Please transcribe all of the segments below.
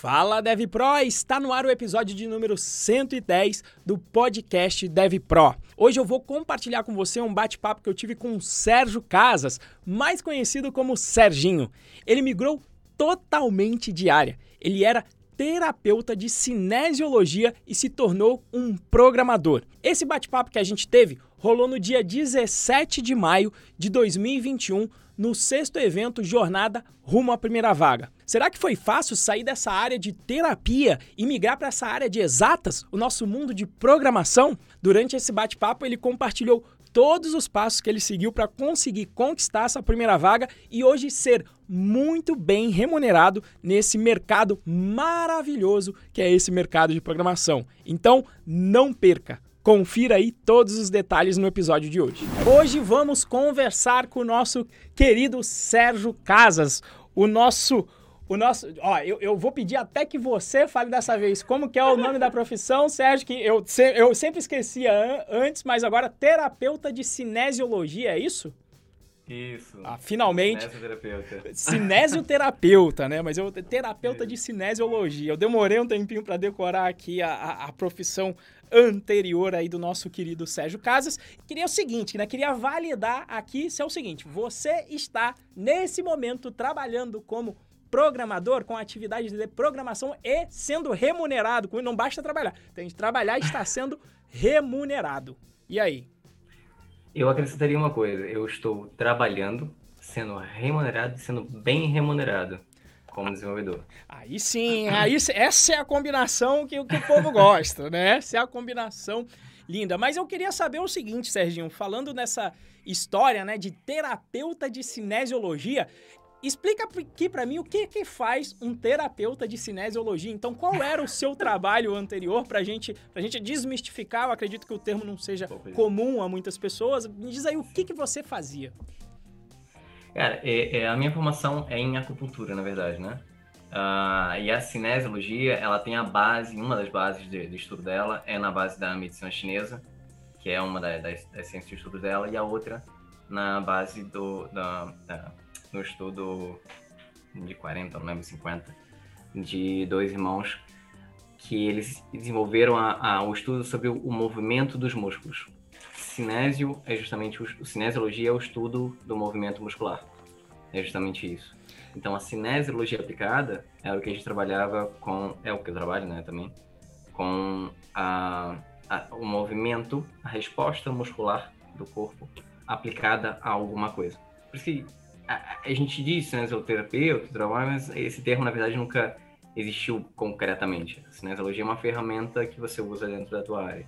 Fala DevPro, está no ar o episódio de número 110 do podcast DevPro. Hoje eu vou compartilhar com você um bate-papo que eu tive com o Sérgio Casas, mais conhecido como Serginho. Ele migrou totalmente de área. Ele era terapeuta de cinesiologia e se tornou um programador. Esse bate-papo que a gente teve rolou no dia 17 de maio de 2021 no sexto evento Jornada Rumo à Primeira Vaga. Será que foi fácil sair dessa área de terapia e migrar para essa área de exatas, o nosso mundo de programação? Durante esse bate-papo, ele compartilhou todos os passos que ele seguiu para conseguir conquistar essa primeira vaga e hoje ser muito bem remunerado nesse mercado maravilhoso que é esse mercado de programação. Então, não perca! Confira aí todos os detalhes no episódio de hoje. Hoje vamos conversar com o nosso querido Sérgio Casas, o nosso o nosso, ó, eu, eu vou pedir até que você fale dessa vez como que é o nome da profissão, Sérgio, que eu, eu sempre esquecia antes, mas agora terapeuta de cinesiologia, é isso? Isso. Ah, finalmente. Cinesioterapeuta. Cinesioterapeuta, né? Mas eu terapeuta de cinesiologia. Eu demorei um tempinho para decorar aqui a, a, a, profissão anterior aí do nosso querido Sérgio Casas. Queria o seguinte, né? Queria validar aqui se é o seguinte: você está nesse momento trabalhando como programador com atividade de programação e sendo remunerado. Não basta trabalhar, tem que trabalhar e está sendo remunerado. E aí? Eu acrescentaria uma coisa: eu estou trabalhando, sendo remunerado e sendo bem remunerado como desenvolvedor. Aí sim, aí, essa é a combinação que, que o povo gosta, né? Essa é a combinação linda. Mas eu queria saber o seguinte, Serginho, falando nessa história, né, de terapeuta de cinesiologia, Explica aqui para mim o que, que faz um terapeuta de cinesiologia. Então, qual era o seu trabalho anterior para gente, a gente desmistificar? Eu acredito que o termo não seja comum a muitas pessoas. Me diz aí o que, que você fazia. Cara, é, é, a minha formação é em acupuntura, na verdade, né? Uh, e a cinesiologia, ela tem a base, uma das bases de, de, estudo dela é na base da medicina chinesa, que é uma das, das, das ciências de estudo dela, e a outra na base do, da, da estudo de 40, não lembro, 50, de dois irmãos que eles desenvolveram a, a, o estudo sobre o, movimento dos músculos. Cinésio é justamente o, cinesiologia é o estudo do movimento muscular. É justamente isso. Então a cinesiologia aplicada é o que a gente trabalhava com, é o que eu trabalho, né, também, com a, a, o movimento, a resposta muscular do corpo aplicada a alguma coisa. Por isso que a, a gente diz cinesioloterapeuta, trabalho, mas esse termo, na verdade, nunca existiu concretamente. A cinesiologia é uma ferramenta que você usa dentro da tua área.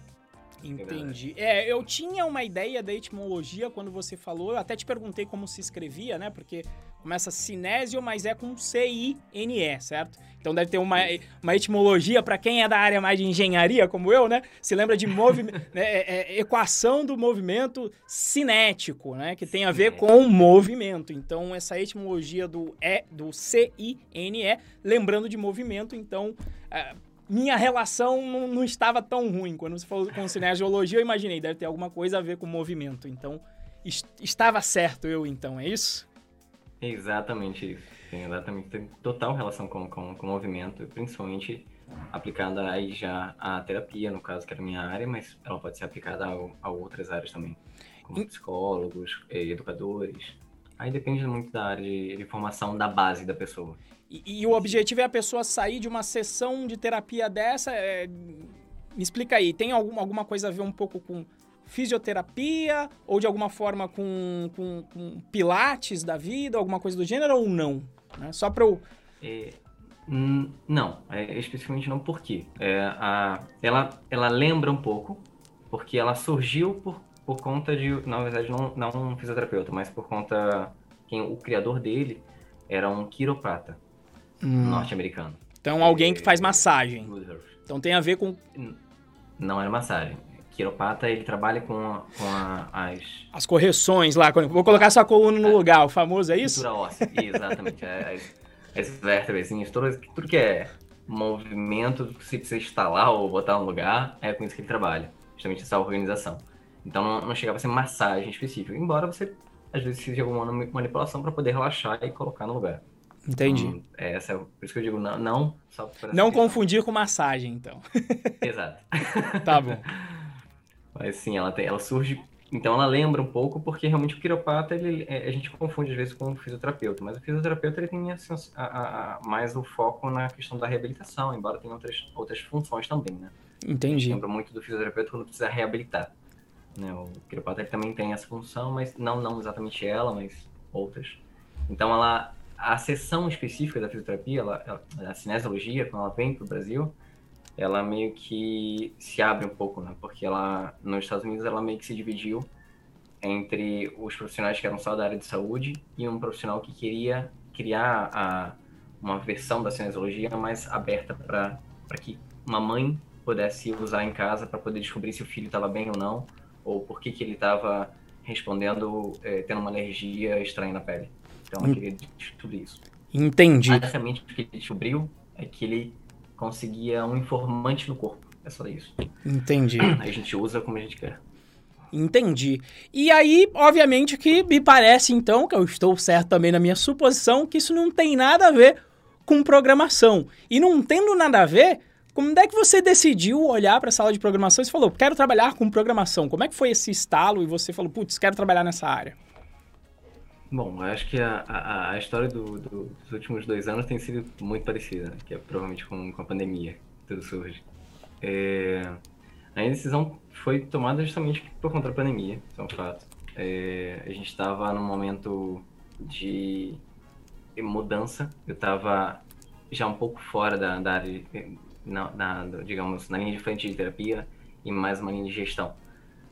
Entendi. É, eu tinha uma ideia da etimologia quando você falou, eu até te perguntei como se escrevia, né? Porque começa cinésio, mas é com C-I-N-E, certo? Então deve ter uma, uma etimologia para quem é da área mais de engenharia, como eu, né? Se lembra de movimento, né? é, é, equação do movimento cinético, né? Que tem a ver com movimento. Então essa etimologia do E, do C-I-N-E, lembrando de movimento, então é, minha relação não, não, estava tão ruim. Quando você falou com cinesiologia, eu imaginei, deve ter alguma coisa a ver com movimento. Então, est estava certo eu, então, é isso? Exatamente isso. Tem exatamente tem total relação com, com, com movimento, principalmente aplicada aí já à terapia, no caso, que era minha área, mas ela pode ser aplicada a, a outras áreas também, como psicólogos, eh, educadores. Aí depende muito da área de, de formação da base da pessoa. E, e, o objetivo é a pessoa sair de uma sessão de terapia dessa. É... Me explica aí, tem alguma, alguma coisa a ver um pouco com fisioterapia ou de alguma forma com, com, com pilates da vida, alguma coisa do gênero ou não? Né? Só para eu. É, não, é, especificamente não, por quê? É, a, ela, ela lembra um pouco, porque ela surgiu por, por conta de. Na verdade, não, não um fisioterapeuta, mas por conta. Quem, o criador dele era um quiroprata hum. norte-americano. Então, alguém que faz massagem. Então, tem a ver com. Não era massagem. Quiropata, ele trabalha com, a, com a, as... As correções lá. Vou colocar sua coluna no é, lugar, o famoso, é isso? óssea, exatamente. É, as, as vértebras, tudo, que é movimento que você precisa instalar ou botar no lugar, é com isso que ele trabalha. Justamente essa organização. Então, não, não chegava a ser massagem específica. Embora você, às vezes, de alguma manipulação para poder relaxar e colocar no lugar. Entendi. Então, é, essa por isso que eu digo não, não só Não confundir com massagem, então. Exato. tá bom. Mas sim, ela, tem, ela surge. Então ela lembra um pouco, porque realmente o quiropata ele, é, a gente confunde às vezes com o fisioterapeuta, mas o fisioterapeuta ele tem assim, a, a, a, mais o foco na questão da reabilitação, embora tenha outras, outras funções também, né? Entendi. Lembra muito do fisioterapeuta quando precisa reabilitar. Né? O quiropata ele também tem essa função, mas não, não exatamente ela, mas outras. Então ela a sessão específica da fisioterapia, ela, ela, a cinesiologia, quando ela vem para o Brasil, ela meio que se abre um pouco, né? Porque ela, nos Estados Unidos, ela meio que se dividiu entre os profissionais que eram só da área de saúde e um profissional que queria criar a, uma versão da cinesiologia mais aberta para que uma mãe pudesse usar em casa para poder descobrir se o filho estava bem ou não, ou por que, que ele estava respondendo, é, tendo uma alergia estranha na pele. Então, eu queria descobrir isso. Entendi. Basicamente, o que ele descobriu é que ele conseguia um informante no corpo. É só isso. Entendi. Aí a gente usa como a gente quer. Entendi. E aí, obviamente, que me parece, então, que eu estou certo também na minha suposição, que isso não tem nada a ver com programação. E não tendo nada a ver, como é que você decidiu olhar para a sala de programação e falou, quero trabalhar com programação? Como é que foi esse estalo e você falou, putz, quero trabalhar nessa área? Bom, acho que a, a, a história do, do, dos últimos dois anos tem sido muito parecida, né? que é provavelmente com, com a pandemia, tudo surge. É, a decisão foi tomada justamente por conta da pandemia, isso é um fato. É, a gente estava num momento de mudança, eu estava já um pouco fora da, da área, na, na, digamos, na linha de frente de terapia e mais uma linha de gestão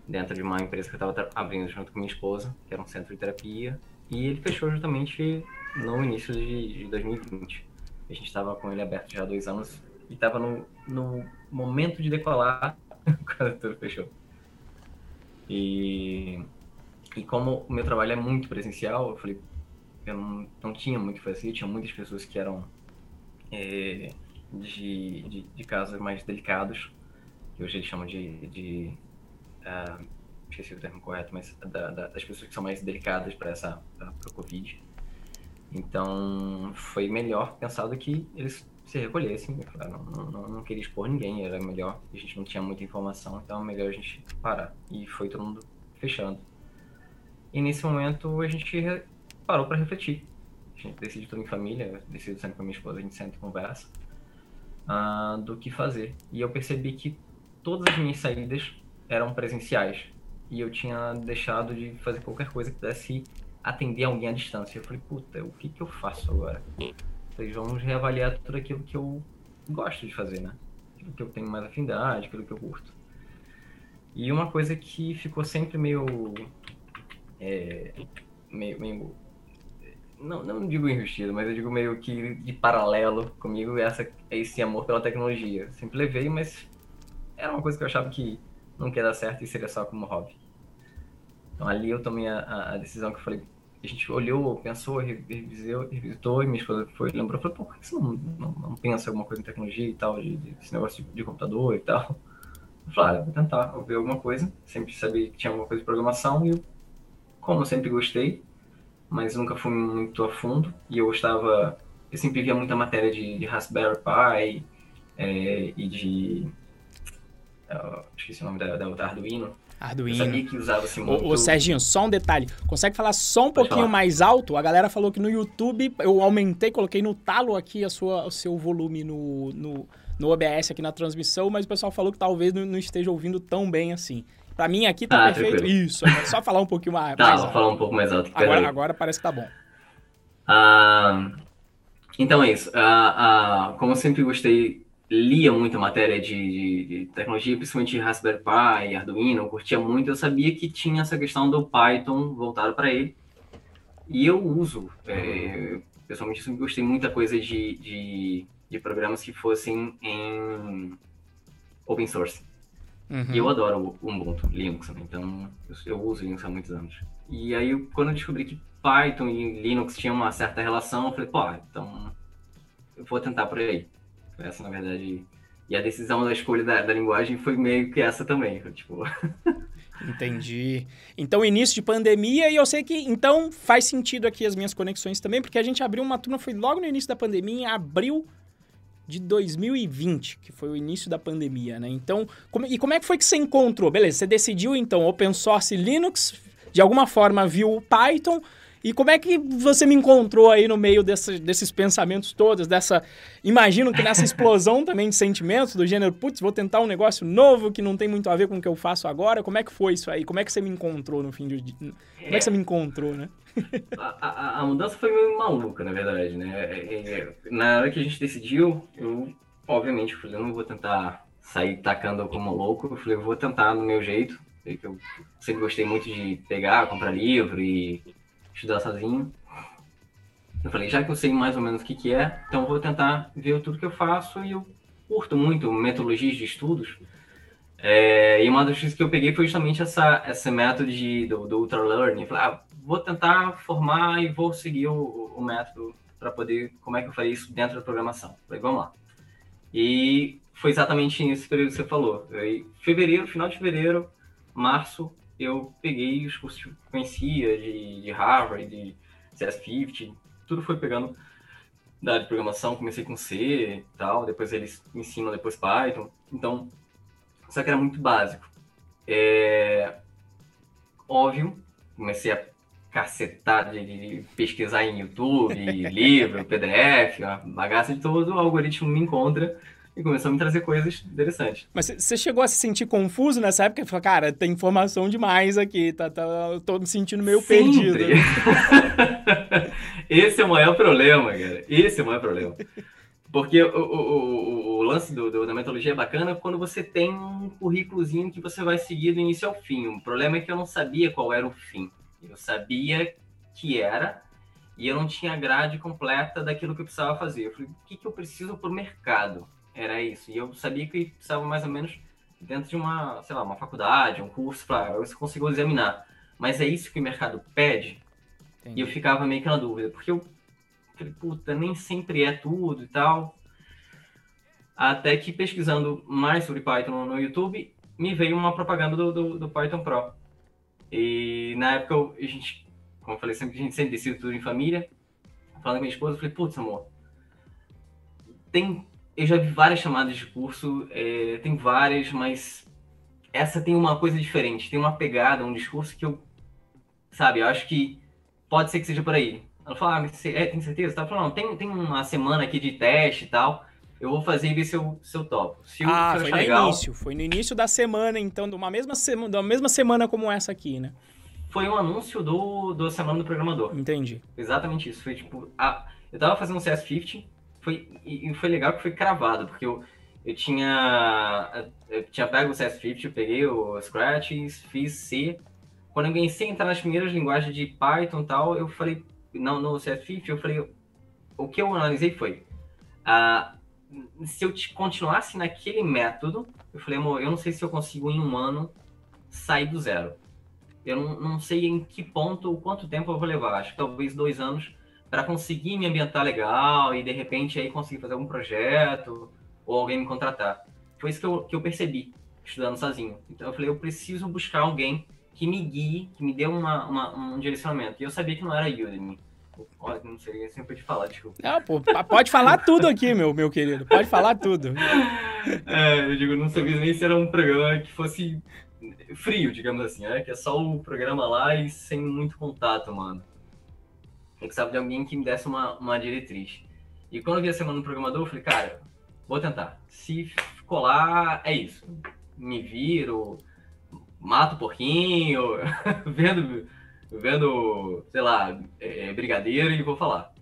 dentro de uma empresa que eu estava abrindo junto com minha esposa, que era um centro de terapia, e ele fechou justamente no início de, de 2020. A gente estava com ele aberto já há dois anos e estava no, no momento de decolar quando tudo fechou. E, e como o meu trabalho é muito presencial, eu falei, eu não, não tinha muito o que fazer, tinha muitas pessoas que eram é, de, de, de, casos mais delicados, que hoje eles chamam de, de uh, esqueci o termo correto, mas da, da, das pessoas que são mais delicadas para essa para o Covid. Então, foi melhor pensado que eles se recolhessem. Não, não, não, queria expor ninguém, era melhor. A gente não tinha muita informação, então é melhor a gente parar. E foi todo mundo fechando. E nesse momento a gente parou para refletir. A gente decide tudo em família, decido sempre com a minha esposa, a gente senta e conversa uh, do que fazer. E eu percebi que todas as minhas saídas eram presenciais e eu tinha deixado de fazer qualquer coisa que pudesse atender alguém à distância. Eu falei, puta, o que que eu faço agora? Falei, vamos reavaliar tudo aquilo que eu gosto de fazer, né? Aquilo que eu tenho mais afinidade, aquilo que eu curto. E uma coisa que ficou sempre meio. É, meio, meio não, não digo enrustido, mas eu digo meio que de paralelo comigo essa, esse amor pela tecnologia. Sempre levei, mas era uma coisa que eu achava que não quer dar certo e seria só como hobby. Então ali eu tomei a, a decisão que eu falei, a gente olhou, pensou, revisou, revisitou, e minha esposa foi, lembrou, falou, por que você não, não, não pensa alguma coisa em tecnologia e tal, de, de esse negócio de, de, computador e tal? Eu falei, ah, vou tentar, vou ver alguma coisa, sempre sabia que tinha alguma coisa de programação, e eu, como eu sempre gostei, mas nunca fui muito a fundo, e eu gostava, eu sempre via muita matéria de, de Raspberry Pi é, e de esqueci o nome da, da, da Arduino. Arduino. Eu sabia que usava assim muito... Ô, ô, Serginho, só um detalhe. Consegue falar só um Pode pouquinho falar. mais alto? A galera falou que no YouTube eu aumentei, coloquei no talo aqui a sua, o seu volume no, no, no OBS aqui na transmissão, mas o pessoal falou que talvez não, não esteja ouvindo tão bem assim. Pra mim aqui tá ah, perfeito. Tranquilo. Isso, é só falar um pouquinho mais, tá, mais alto. falar um pouco mais alto. Agora, agora parece que tá bom. Ah, então é isso. Ah, ah, como eu sempre gostei lia muita matéria de, de, de, tecnologia, principalmente Raspberry Pi, Arduino, eu curtia muito, eu sabia que tinha essa questão do Python voltado para ele. E eu uso, é, pessoalmente, sempre gostei muita coisa de, de, de, programas que fossem em open source. Uhum. E eu adoro o Ubuntu, Linux, né? então eu, eu, uso Linux há muitos anos. E aí, quando eu descobri que Python e Linux tinham uma certa relação, eu falei, pô, então eu vou tentar por aí. Essa, na verdade. E a decisão da escolha da, da linguagem foi meio que essa também. Tipo. Entendi. Então, início de pandemia, e eu sei que, então, faz sentido aqui as minhas conexões também, porque a gente abriu uma turma, foi logo no início da pandemia, em abril de 2020, que foi o início da pandemia, né? Então, como, e como é que foi que você encontrou? Beleza, você decidiu, então, open source Linux, de alguma forma viu o Python, e como é que você me encontrou aí no meio desse, desses pensamentos todos, dessa... Imagino que nessa explosão também de sentimentos, do gênero, putz, vou tentar um negócio novo que não tem muito a ver com o que eu faço agora. Como é que foi isso aí? Como é que você me encontrou no fim de... Como é que você me encontrou, né? a, a, a, mudança foi meio maluca, na verdade, né? É, é, na hora que a gente decidiu, eu, obviamente, falei, eu não vou tentar sair tacando como louco. Eu falei, eu vou tentar no meu jeito. Eu sempre gostei muito de pegar, comprar livro e estudar sozinho. Eu falei, já que eu sei mais ou menos o que, que é, então vou tentar ver tudo que eu faço e eu curto muito metodologias de estudos. É, e uma das coisas que eu peguei foi justamente essa, esse método de, do, do Ultra Learning. Falei, ah, vou tentar formar e vou seguir o, o método para poder, como é que eu faria isso dentro da programação. Falei, vamos lá. E foi exatamente nesse período que você falou. Aí, fevereiro, final de fevereiro, março, eu peguei os cursos que eu conhecia de, de Harvard, de CS50, tudo foi pegando da área de programação, comecei com C e tal, depois eles ensinam depois Python, então, só que era muito básico. É... Óbvio, comecei a cacetar de, de pesquisar em YouTube, livro, PDF, bagaça de todo, o algoritmo me encontra e começou a me trazer coisas interessantes. Mas você chegou a se sentir confuso nessa época? Falou, cara, tem informação demais aqui, tá, tá, eu tô me sentindo meio Sempre. perdido. Esse é o maior problema, cara. Esse é o maior problema. Porque o, o, o, o lance do, do, da metodologia é bacana quando você tem um currículozinho que você vai seguir do início ao fim. O problema é que eu não sabia qual era o fim. Eu sabia que era, e eu não tinha grade completa daquilo que eu precisava fazer. Eu falei, o que, que eu preciso para o mercado? Era isso. E eu sabia que precisava mais ou menos dentro de uma, sei lá, uma faculdade, um curso, para eu conseguir examinar. Mas é isso que o mercado pede? Entendi. E eu ficava meio que na dúvida, porque eu falei, puta, nem sempre é tudo e tal. Até que pesquisando mais sobre Python no YouTube, me veio uma propaganda do, do, do Python Pro. E na época eu, a gente, como eu falei sempre, a gente sempre decide tudo em família. Falando com minha esposa, eu falei, putz, amor, tem eu já vi várias chamadas de curso, é, tem várias, mas essa tem uma coisa diferente, tem uma pegada, um discurso que eu, sabe, eu acho que pode ser que seja por aí. Ela falou, ah, mas é, tem certeza? Ela falou, não, tem, tem uma semana aqui de teste e tal, eu vou fazer e ver se eu, se eu topo. Se eu, ah, se eu foi no legal, início, foi no início da semana, então, de uma mesma, sema, de uma mesma semana como essa aqui, né? Foi um anúncio do, do Semana do Programador. Entendi. Exatamente isso, foi tipo, a, eu tava fazendo um CS50, foi, e foi legal que foi cravado, porque eu, eu tinha eu tinha pego o CS50, eu peguei o Scratch, fiz C. Quando eu comecei a entrar nas primeiras linguagens de Python e tal, eu falei, não, no CS50, eu falei, o que eu analisei foi, uh, se eu continuasse naquele método, eu falei, amor, eu não sei se eu consigo em um ano sair do zero. Eu não, não sei em que ponto, quanto tempo eu vou levar. Acho que talvez dois anos para conseguir me ambientar legal e de repente aí conseguir fazer algum projeto ou alguém me contratar. Foi isso que eu, que eu percebi estudando sozinho. Então eu falei, eu preciso buscar alguém que me guie, que me dê uma, uma um direcionamento. E eu sabia que não era Udemy. Olha, não sei, sempre te falar, desculpa. Não, pô, pode falar tudo aqui, meu, meu querido. Pode falar tudo. É, eu digo, não sabia nem se era um programa que fosse frio, digamos assim, né? Que é só o programa lá e sem muito contato, mano. Eu precisava de alguém que me desse uma, uma diretriz. E quando eu vi a semana do programador, eu falei, cara, vou tentar. Se colar, é isso. Me viro, mato o porquinho, vendo, vendo, sei lá, é, brigadeiro e vou falar.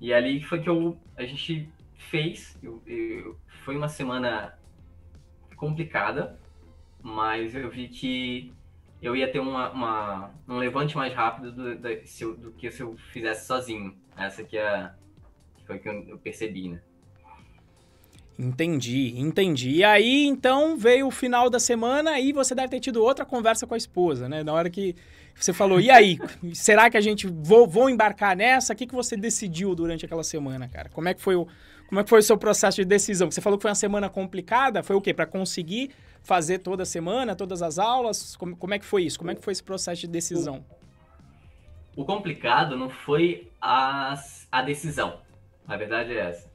E ali foi que eu, a gente fez. Eu, eu, foi uma semana complicada, mas eu vi que eu ia ter uma, uma um levante mais rápido do, do, eu, do, que se eu fizesse sozinho. Essa que é foi que eu, eu percebi, né? Entendi, entendi. E aí, então, veio o final da semana e você deve ter tido outra conversa com a esposa, né? Na hora que você falou, e aí, será que a gente vou, vou embarcar nessa? O que, que você decidiu durante aquela semana, cara? Como é que foi o, Como é que foi o seu processo de decisão? Você falou que foi uma semana complicada. Foi o quê? Para conseguir fazer toda semana, todas as aulas? Como, como é que foi isso? Como é que foi esse processo de decisão? O, complicado não foi a, a decisão. A verdade é essa.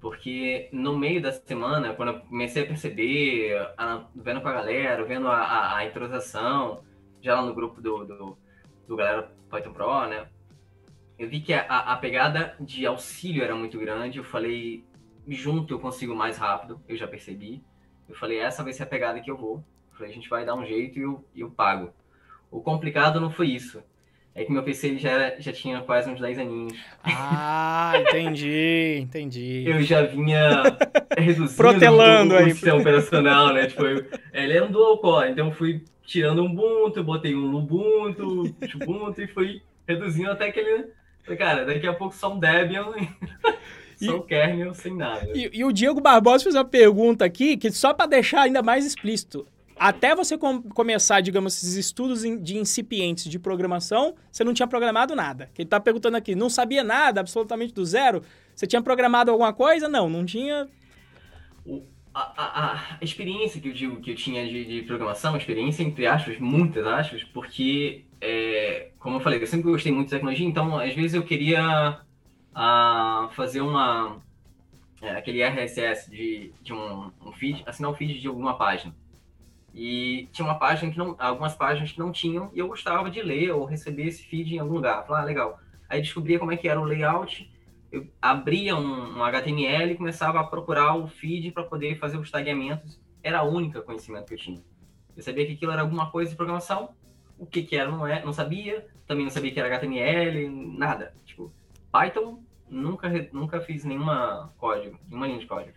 Porque no meio da semana, quando eu comecei a perceber, a, vendo com a galera, vendo a, a, a introdução, já lá no grupo do, do, do Galera Python Pro, né? Eu vi que a, a pegada de auxílio era muito grande. Eu falei, junto eu consigo mais rápido, eu já percebi. Eu falei, essa vai ser a pegada que eu vou. Eu falei, a gente vai dar um jeito e eu, eu pago. O complicado não foi isso. É que meu PC já, era, já tinha quase uns 10 aninhos. Ah, entendi, entendi. eu já vinha reduzindo Protelando o, sistema operacional, né? Tipo, eu, ele era um dual core, então eu fui tirando um Ubuntu, botei um Ubuntu, Ubuntu e fui reduzindo até que ele... Cara, daqui a pouco só um Debian, só um kernel, sem nada. E, e o Diego Barbosa fez uma pergunta aqui, que só para deixar ainda mais explícito. Até você com começar, digamos, esses estudos de incipientes de programação, você não tinha programado nada. Ele está perguntando aqui, não sabia nada, absolutamente do zero? Você tinha programado alguma coisa? Não, não tinha. O, a, a, experiência que eu digo que eu tinha de, de, programação, experiência entre aspas, muitas aspas, porque, é, como eu falei, eu sempre gostei muito de tecnologia, então às vezes eu queria a, fazer uma. É, aquele RSS de, de um, um feed, assinar um feed de alguma página. E tinha uma página que não, algumas páginas que não tinham, e eu gostava de ler ou receber esse feed em algum lugar. Falar, ah, legal. Aí descobria como é que era o layout, eu abria um, um HTML e começava a procurar o feed para poder fazer os tagueamentos. Era o único conhecimento que eu tinha. Eu sabia que aquilo era alguma coisa de programação, o que que era não, é, não sabia, também não sabia que era HTML, nada. Tipo, Python, nunca, nunca fiz nenhuma código, nenhuma linha de código.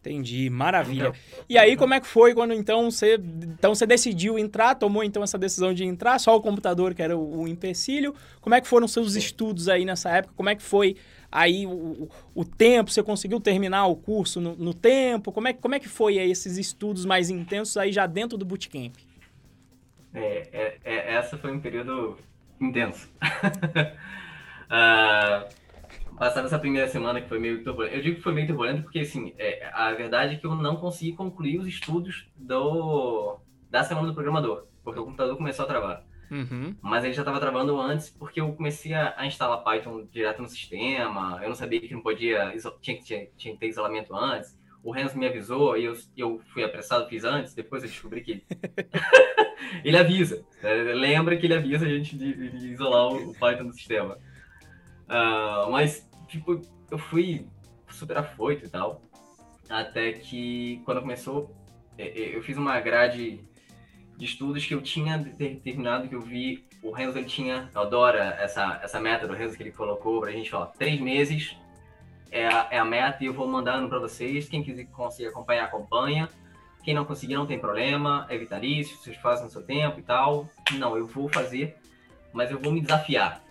Entendi, maravilha. Então, e aí, como é que foi quando então você, então você decidiu entrar, tomou então essa decisão de entrar, só o computador que era o, o empecilho? Como é que foram seus estudos aí nessa época? Como é que foi aí o, o tempo? Você conseguiu terminar o curso no, no, tempo? Como é, como é que foi aí esses estudos mais intensos aí já dentro do bootcamp? É, é, é essa foi um período intenso. uh, passar essa primeira semana que foi meio turbulento. Eu digo que foi meio turbulento porque, assim, é, a verdade é que eu não consegui concluir os estudos do, da semana do programador, porque o computador começou a travar. Uhum. Mas ele já estava travando antes porque eu comecei a, instalar Python direto no sistema. Eu não sabia que não podia, tinha, tinha, tinha que ter isolamento antes. O Renzo me avisou e eu, eu fui apressado, fiz antes. Depois eu descobri que ele avisa. Lembra que ele avisa a gente de, de isolar o, Python no sistema. Uh, mas tipo, eu fui super afoito e tal. Até que quando começou, é, é, eu fiz uma grade de estudos que eu tinha determinado, que eu vi, o Renzo ele tinha, eu adoro essa, essa meta do Renzo que ele colocou pra gente, ó, três meses é a, é a meta e eu vou mandando para vocês, quem quiser conseguir acompanhar, acompanha, quem não conseguir não tem problema, é vitalício, vocês fazem no seu tempo e tal, não, eu vou fazer, mas eu vou me desafiar,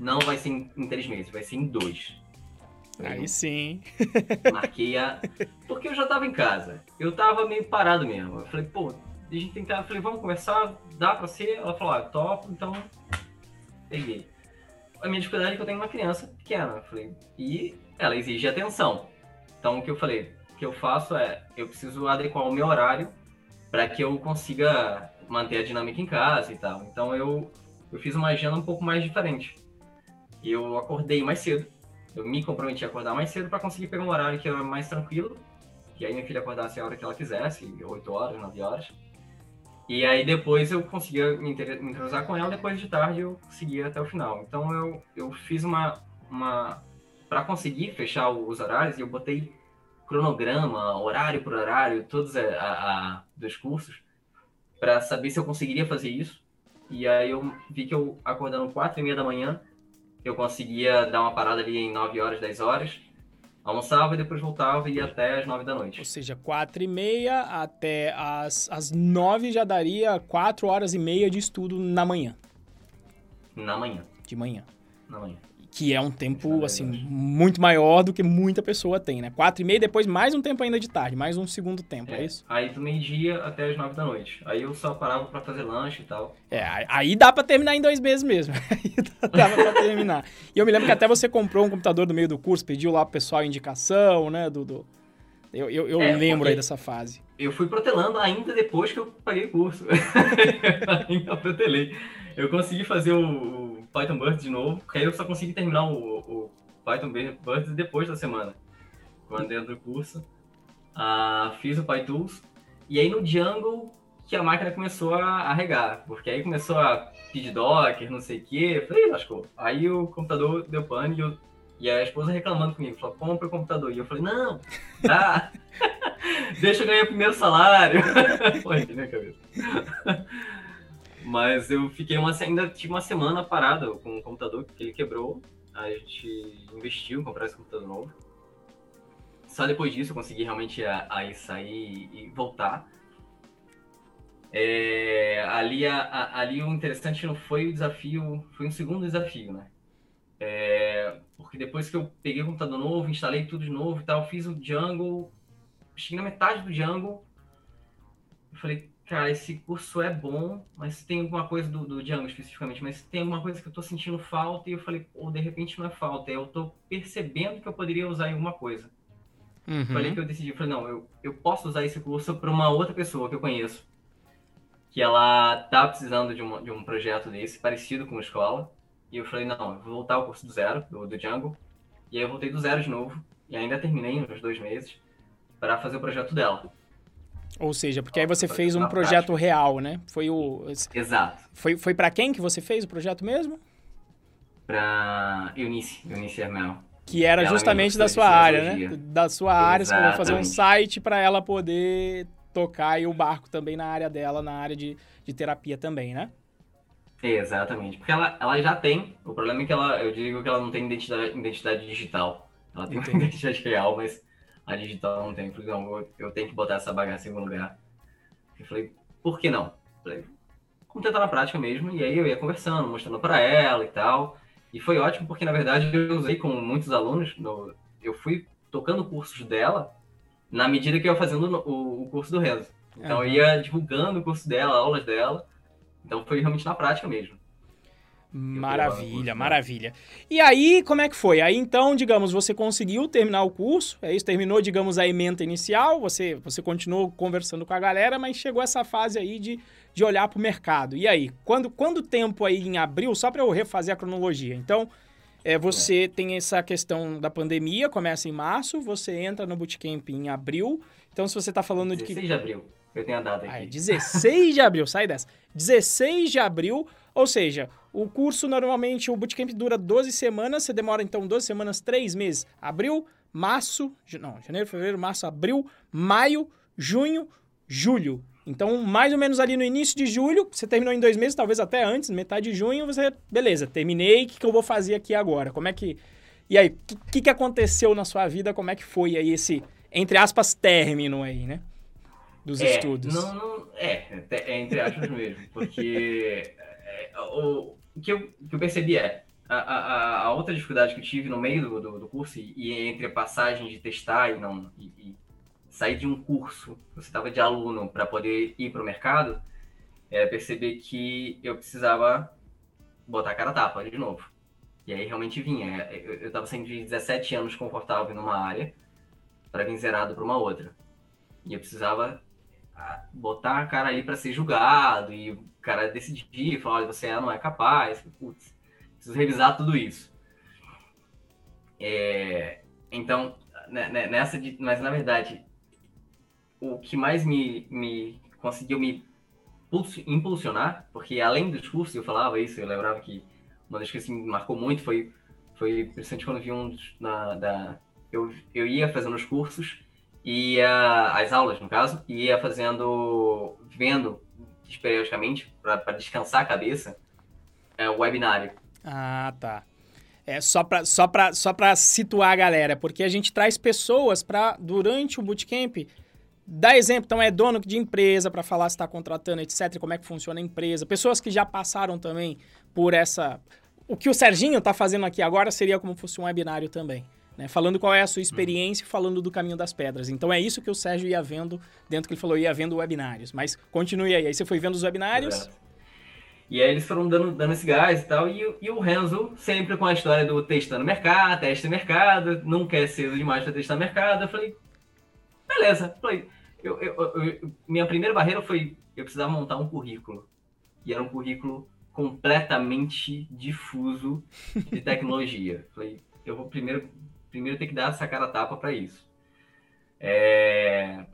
não vai ser em, em três meses, vai ser em dois. Aí sim. Marquei a. Porque eu já tava em casa. Eu tava meio parado mesmo. Eu falei, pô, a gente tentar. Eu falei, vamos começar? Dá pra ser? Ela falou, ah, topo, então. Peguei. A minha dificuldade é que eu tenho uma criança pequena. Falei, e ela exige atenção. Então o que eu falei, o que eu faço é, eu preciso adequar o meu horário para que eu consiga manter a dinâmica em casa e tal. Então eu, eu fiz uma agenda um pouco mais diferente eu acordei mais cedo. Eu me comprometi a acordar mais cedo para conseguir pegar um horário que era mais tranquilo. E aí minha filha acordasse a hora que ela quisesse, 8 horas, 9 horas. E aí depois eu conseguia me entrosar com ela, depois de tarde eu seguia até o final. Então eu, eu fiz uma. uma para conseguir fechar os horários, eu botei cronograma, horário por horário, todos a, a, a dos cursos, para saber se eu conseguiria fazer isso. E aí eu vi que eu acordando 4 e meia da manhã, eu conseguia dar uma parada ali em 9 horas, 10 horas, almoçava e depois voltava e ia até as 9 da noite. Ou seja, 4 e meia até as, as 9 já daria 4 horas e meia de estudo na manhã. Na manhã. De manhã. Na manhã. Que é um tempo, assim, muito maior do que muita pessoa tem, né? Quatro e meia, depois mais um tempo ainda de tarde, mais um segundo tempo, é, é isso? Aí do meio-dia até as nove da noite. Aí eu só parava para fazer lanche e tal. É, aí dá para terminar em dois meses mesmo. aí dava pra terminar. E eu me lembro que até você comprou um computador no meio do curso, pediu lá pro pessoal indicação, né? Do, do... Eu, eu, eu é, lembro aí dessa fase. Eu fui protelando ainda depois que eu paguei o curso. ainda protelei. Eu consegui fazer o Python Burst de novo, porque aí eu só consegui terminar o, o Python Burst depois da semana, quando dentro do curso. Uh, fiz o PyTools, e aí no Django que a máquina começou a, regar, porque aí começou a pedir Docker, não sei o quê, falei, lascou. Aí o computador deu pane e, eu, e a esposa reclamando comigo, falou, compra o computador. E eu falei, não, tá, deixa eu ganhar o primeiro salário. Foi na cabeça. Mas eu fiquei uma, ainda tive uma semana parada com o computador que ele quebrou. A gente investiu em comprar esse computador novo. Só depois disso eu consegui realmente aí sair e voltar. É, ali, a, a, ali o interessante não foi o desafio, foi um segundo desafio, né? É, porque depois que eu peguei o computador novo, instalei tudo de novo e tal, fiz o Django, cheguei na metade do Django, eu falei, cara, esse curso é bom, mas tem alguma coisa do, do Django especificamente, mas tem alguma coisa que eu tô sentindo falta e eu falei, ou de repente não é falta, eu tô percebendo que eu poderia usar em alguma coisa. Uhum. Falei que eu decidi, falei, não, eu, eu posso usar esse curso para uma outra pessoa que eu conheço, que ela tá precisando de um, de um projeto desse, parecido com a escola, e eu falei, não, eu vou voltar ao curso do zero, do, do Django, e aí eu voltei do zero de novo, e ainda terminei nos dois meses, para fazer o projeto dela. Ou seja, porque aí você fez um projeto real, né? Foi o. Exato. Foi, foi para quem que você fez o projeto mesmo? Para Eunice, Eunice Hermel. Que era ela justamente da sua área, né? Da sua área, você vai fazer um site para ela poder tocar e o barco também na área dela, na área de, de terapia também, né? Exatamente. Porque ela, ela já tem. O problema é que ela, eu digo que ela não tem identidade, identidade digital. Ela tem Entendi. uma identidade real, mas a digital não tem. Falei, não, eu tenho que botar essa bagaça em algum lugar. Eu falei, por que não? Falei, vamos tentar na prática mesmo. E aí eu ia conversando, mostrando para ela e tal. E foi ótimo porque, na verdade, eu usei com muitos alunos. No, eu fui tocando cursos dela na medida que eu ia fazendo o, o curso do Renzo. Então, eu ia divulgando o curso dela, aulas dela. Então, foi realmente na prática mesmo. Maravilha, maravilha. E aí, como é que foi? Aí, então, digamos, você conseguiu terminar o curso, é isso, terminou, digamos, a ementa inicial, você, você continuou conversando com a galera, mas chegou essa fase aí de, de olhar para o mercado. E aí, quando, quando tempo aí em abril, só para eu refazer a cronologia, então, é, você é. tem essa questão da pandemia, começa em março, você entra no bootcamp em abril, então se você está falando de que... 16 de abril, eu tenho a data aqui. Ah, é 16 de abril, sai dessa. 16 de abril, ou seja, o curso normalmente, o bootcamp dura 12 semanas, você demora então 12 semanas, 3 meses. Abril, março, não, janeiro, fevereiro, março, abril, maio, junho, julho. Então, mais ou menos ali no início de julho, você terminou em dois meses, talvez até antes, metade de junho, você, beleza, terminei, o que, que eu vou fazer aqui agora? Como é que... E aí, o que, que aconteceu na sua vida? Como é que foi aí esse, entre aspas, término aí, né? Dos é, estudos. Não, não, é, é entre aspas mesmo, porque é, o, o que eu, que eu percebi é, a, a, a, outra dificuldade que eu tive no meio do, do, do curso e, e, entre a passagem de testar e não e, e sair de um curso, você estava de aluno para poder ir para o mercado, é perceber que eu precisava botar a cara a tapa de novo. E aí realmente vinha. É, eu estava saindo de 17 anos confortável numa área para vir zerado para uma outra. E eu precisava botar a cara ali para ser julgado e cara decidir, falar, olha, você não é capaz, putz, preciso revisar tudo isso. É, então, né, né, nessa, de, mas na verdade, o que mais me, me conseguiu me impulsionar, porque além dos cursos eu falava isso, eu lembrava que uma das coisas que me marcou muito foi, foi principalmente quando vi um na, da, eu, eu ia fazendo os cursos ia as aulas no caso ia fazendo vendo periodicamente para descansar a cabeça é o webinário ah tá. É só para só para só para situar a galera porque a gente traz pessoas para durante o bootcamp dar exemplo então é dono de empresa para falar se está contratando etc como é que funciona a empresa. Pessoas que já passaram também por essa o que o Serginho está fazendo aqui agora seria como fosse um webinário também. Né? Falando qual é a sua experiência e falando do caminho das pedras. Então é isso que o Sérgio ia vendo dentro que ele falou, ia vendo webinários. Mas continue aí. Aí você foi vendo os webinários. E aí eles foram dando, dando esse gás e tal. E, e o Renzo sempre com a história do testando mercado, teste mercado, não quer cedo demais para testar mercado. Eu falei, beleza. Falei, eu, eu, eu, minha primeira barreira foi eu precisava montar um currículo. E era um currículo completamente difuso de tecnologia. Falei, eu vou primeiro, primeiro ter que dar essa cara tapa para isso. É...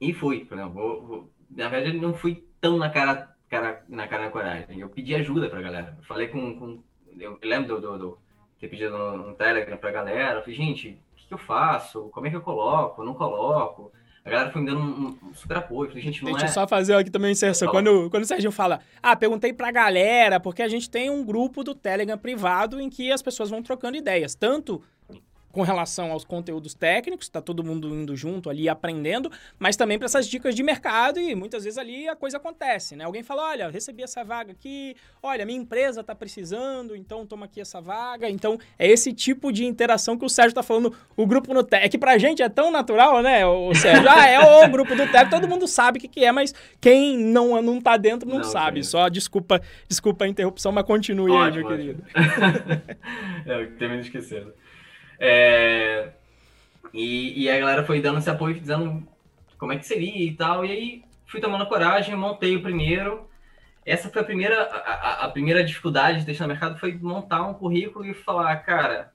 E fui. Falei, vou, vou... Na verdade, não fui tão na cara cara, na cara da coragem. Eu pedi ajuda pra galera. Eu falei com. com eu lembro do, do, do ter pedido no, no Telegram pra galera. Eu falei, gente, o que, que, eu faço? Como é que eu coloco? Não coloco? A galera foi me dando um, um super apoio. Falei, gente, não Deixa é... eu só fazer aqui também inserção. Quando, quando o Serginho fala, ah, perguntei pra galera, porque a gente tem um grupo do Telegram privado em que as pessoas vão trocando ideias. Tanto com relação aos conteúdos técnicos, tá todo mundo indo junto ali aprendendo, mas também para essas dicas de mercado e muitas vezes ali a coisa acontece, né? Alguém fala, olha, recebi essa vaga aqui, olha, minha empresa tá precisando, então toma aqui essa vaga. Então é esse tipo de interação que o Sérgio tá falando, o grupo no Tech, que pra gente é tão natural, né, o Sérgio? Ah, é o grupo do Tech, todo mundo sabe o que, que é, mas quem não, não tá dentro não, não sabe. Só desculpa, desculpa a interrupção, mas continue ótimo, aí, meu ótimo. querido. é, eu tenho me esquecido. É, e, e a galera foi dando esse apoio, dizendo como é que seria e tal. E aí fui tomando coragem, montei o primeiro. Essa foi a primeira, a, a primeira dificuldade de deixar no mercado, foi montar um currículo e falar, cara,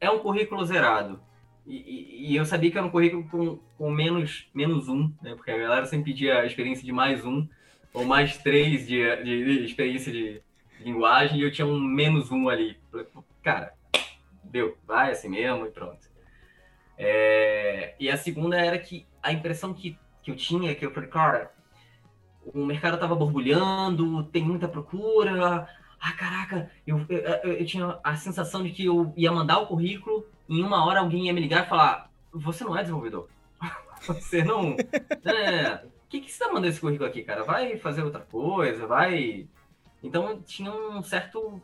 é um currículo zerado. E, e, e eu sabia que era um currículo com, com menos, menos um, né? Porque a galera sempre pedia a experiência de mais um, ou mais três de, de, de experiência de, de linguagem, e eu tinha um menos um ali. Cara, deu, vai assim mesmo e pronto. É, e a segunda era que a impressão que, que eu tinha, que eu falei, cara, o mercado tava borbulhando, tem muita procura. Ah, caraca, eu, eu, eu, tinha a sensação de que eu ia mandar o currículo em uma hora alguém ia me ligar e falar: Você não é desenvolvedor. você não. É, o que, que você tá mandando esse currículo aqui, cara? Vai fazer outra coisa, vai. Então tinha um certo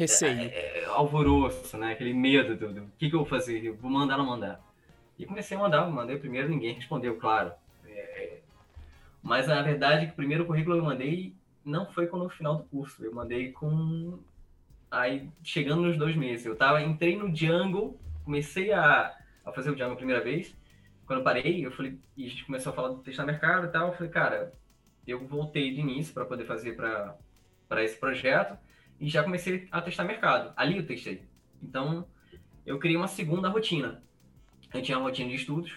Receio. É, é, é, alvoroço, né? Aquele medo do, do que, que eu vou fazer? Eu vou mandar ou não mandar? E comecei a mandar, mandei o primeiro, ninguém respondeu, claro. É, mas na verdade, o primeiro currículo eu mandei não foi com no final do curso, eu mandei com aí chegando nos dois meses. Eu tava, entrei no Django, comecei a, a fazer o Django a primeira vez. Quando eu parei, eu falei, e a gente começou a falar do testar mercado e tal, eu falei, cara, eu voltei de início para poder fazer para esse projeto e já comecei a testar mercado. Ali eu testei. Então, eu criei uma segunda rotina. Eu tinha uma rotina de estudos,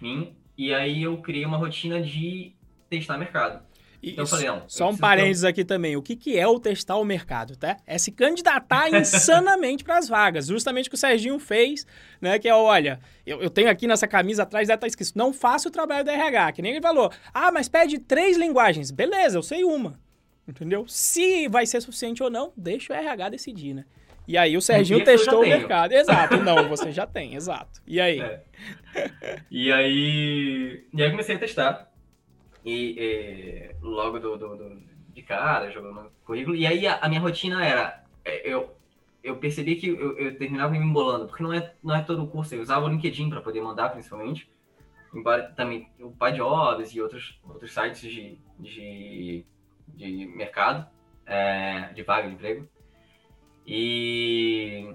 minha, e aí eu criei uma rotina de testar mercado. Então, falei, não, só um parênteses aqui também. O que, que é o testar o mercado, tá? É se candidatar insanamente para as vagas. Justamente o que o Serginho fez, né? Que é, olha, eu, eu tenho aqui nessa camisa atrás, dela tá escrito, não faça o trabalho da RH. Que nem ele falou. Ah, mas pede três linguagens. Beleza, eu sei uma. Entendeu? Se vai ser suficiente ou não, deixa o RH decidir, né? E aí o Serginho testou o mercado. Exato, não, você já tem, exato. E aí? É. E aí. E aí comecei a testar. E, e logo do, do, do, de cara, jogando currículo. E aí a, a, minha rotina era. É, eu, eu percebi que eu, eu, terminava me embolando, porque não é, não é todo o curso. Eu usava o LinkedIn para poder mandar, principalmente. Embora também o PyJobs e outros, outros sites de, de de mercado, é, de vaga de emprego. E,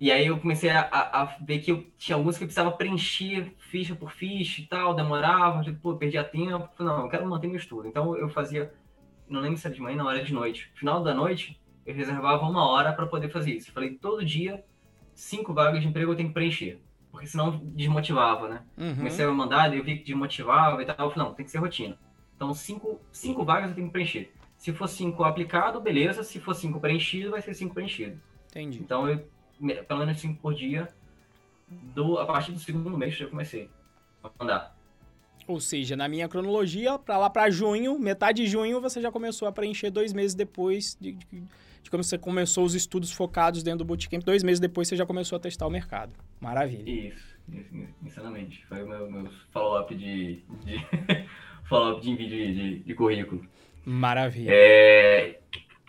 e aí eu comecei a, a, ver que eu tinha alguns que eu precisava preencher ficha por ficha e tal, demorava, tipo, pô, perdia tempo. Não, eu quero manter meu estudo. Então eu fazia, não lembro se era de manhã, na hora de noite. Final da noite, eu reservava uma hora para poder fazer isso. Eu falei, todo dia, cinco vagas de emprego eu tenho que preencher. Porque senão desmotivava, né? Uhum. Comecei a mandar, eu vi que desmotivava e tal. Eu falei, não, tem que ser rotina. Então, cinco, cinco vagas eu tenho que preencher. Se for cinco aplicado, beleza. Se for cinco preenchido, vai ser cinco preenchido. Entendi. Então, eu, pelo menos cinco por dia, do, a partir do segundo mês já comecei a mandar. Ou seja, na minha cronologia, para lá para junho, metade de junho, você já começou a preencher dois meses depois de, de, de quando você começou os estudos focados dentro do Bootcamp. Dois meses depois, você já começou a testar o mercado. Maravilha. Isso, insanamente. Foi o meu, meu follow-up de, de follow-up de envio de, de, de, currículo. Maravilha. É,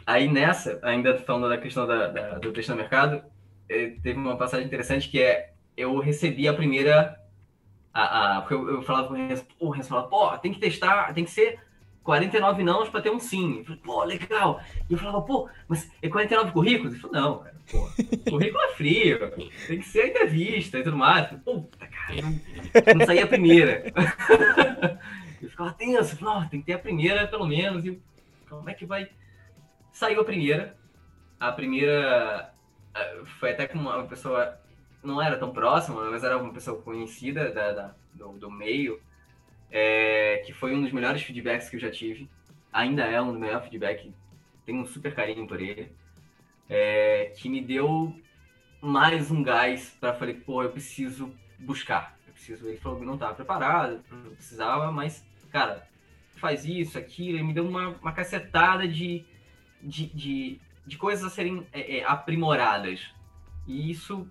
Aí nessa, ainda falando da questão da, da do texto no mercado, eh, teve uma passagem interessante que é eu recebi a primeira. A, a, porque eu, eu falava com o Renzo, pô, o Renzo falava, pô, tem que testar, tem que ser 49 não para ter um sim. Eu falei, pô, legal. E eu falava, pô, mas é 49 currículos? Ele falou, não, cara, pô, currículo é frio, tem que ser a entrevista e tudo mais. falei, Puta, cara, não, não saía a primeira. ficava tenso, oh, tem que ter a primeira pelo menos. E como é que vai? Saiu a primeira. A primeira eh, foi até com uma pessoa, não era tão próxima, mas era uma pessoa conhecida da, da do, do meio é, que foi um dos melhores feedbacks que eu já tive. Ainda é um dos melhores feedbacks, tenho um super carinho por ele. É, que me deu mais um gás para falei, pô, eu preciso buscar. Eu preciso. Ele falou que não estava preparado, não precisava, mas, cara, faz isso, aquilo. Ele me deu uma, uma cacetada de, de, de, de coisas a serem é, é, aprimoradas. E isso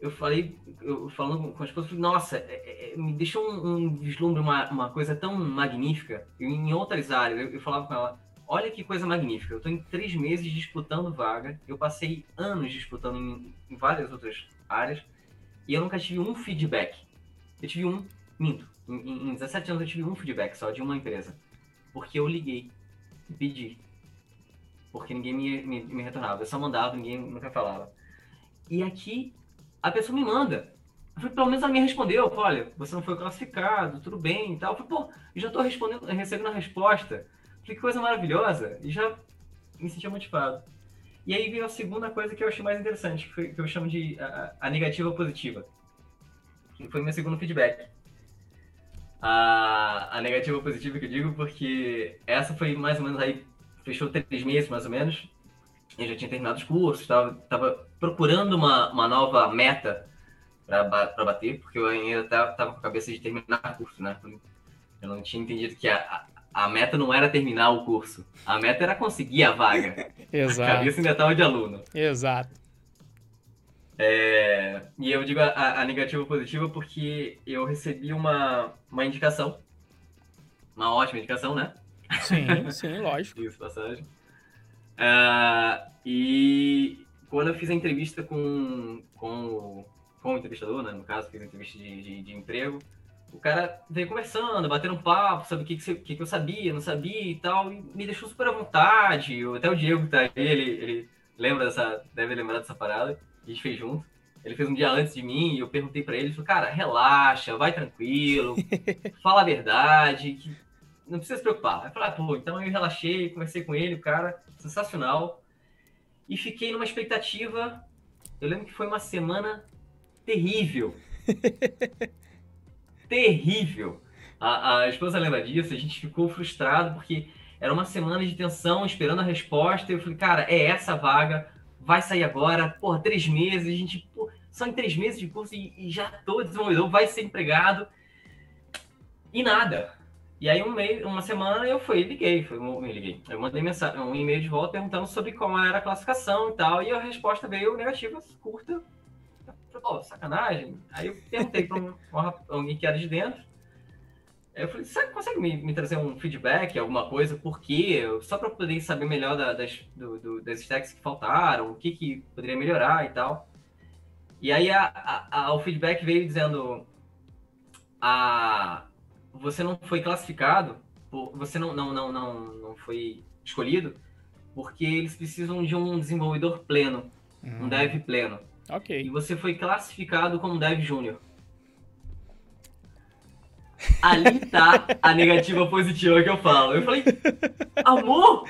eu falei, eu falando com as pessoas, nossa, é, é, me deixou um, um vislumbre, uma, uma coisa tão magnífica. em outras áreas, eu, eu, falava com ela, olha que coisa magnífica. Eu estou em três meses disputando vaga, eu passei anos disputando em, em, várias outras áreas, e eu nunca tive um feedback. Eu tive um, minto, em, em 17 anos eu tive um feedback só de uma empresa. Porque eu liguei e pedi. Porque ninguém me, me, me retornava. Eu só mandava, ninguém nunca falava. E aqui a pessoa me manda. Eu falei, pelo menos ela me respondeu, olha, você não foi classificado, tudo bem e tal. Eu falei, pô, já estou respondendo, recebendo a resposta. Falei, que coisa maravilhosa. E já me sentia motivado. E aí veio a segunda coisa que eu achei mais interessante, que, foi, que eu chamo de a, a negativa positiva. Que foi meu segundo feedback. A, a negativa positiva que eu digo, porque essa foi mais ou menos aí, fechou três meses mais ou menos. Eu já tinha terminado os cursos, estava tava procurando uma, uma nova meta para bater, porque eu ainda estava com a cabeça de terminar o curso, né? Eu não tinha entendido que a, a meta não era terminar o curso, a meta era conseguir a vaga. Exato. A cabeça ainda estava de aluno. Exato. É, e eu digo a, a negativa positiva porque eu recebi uma, uma indicação, uma ótima indicação, né? Sim, sim, lógico. Isso, passagem. Uh, e quando eu fiz a entrevista com, com, com o entrevistador, né, no caso, fiz a entrevista de, de, de emprego, o cara veio conversando, batendo um papo, sabe o que, que, que, eu sabia, não sabia e tal, e me deixou super à vontade. Até o Diego tá aí, ele, ele lembra dessa, deve lembrar dessa parada, a gente fez junto. Ele fez um dia antes de mim e eu perguntei para ele, ele falou, cara, relaxa, vai tranquilo, fala a verdade, que não precisa se preocupar. Eu falei, ah, pô, então eu relaxei, conversei com ele, o cara, sensacional. E fiquei numa expectativa. Eu lembro que foi uma semana terrível. terrível. A, a esposa lembra disso, a gente ficou frustrado porque era uma semana de tensão, esperando a resposta. E eu falei, cara, é essa vaga, vai sair agora, porra, três meses, a gente, pô, só em três meses de curso e, e já tô desenvolvedor, vai ser empregado. E nada. E aí, um mês, uma semana, eu fui liguei, fui, me liguei. Eu mandei mensagem, um e-mail de volta perguntando sobre como era a classificação e tal, e a resposta veio negativa, curta. Pô, sacanagem. Aí eu perguntei para um, alguém que era de dentro. Eu falei, você consegue me, me, trazer um feedback, alguma coisa, por quê? Só para poder saber melhor da, das, do, do, das stacks que faltaram, o que, que poderia melhorar e tal. E aí a, a, a, o feedback veio dizendo a, você não foi classificado, você não, não, não, não, não foi escolhido, porque eles precisam de um desenvolvedor pleno, um hum. dev pleno. Ok. E você foi classificado como dev júnior. Ali tá a negativa positiva que eu falo. Eu falei, amor,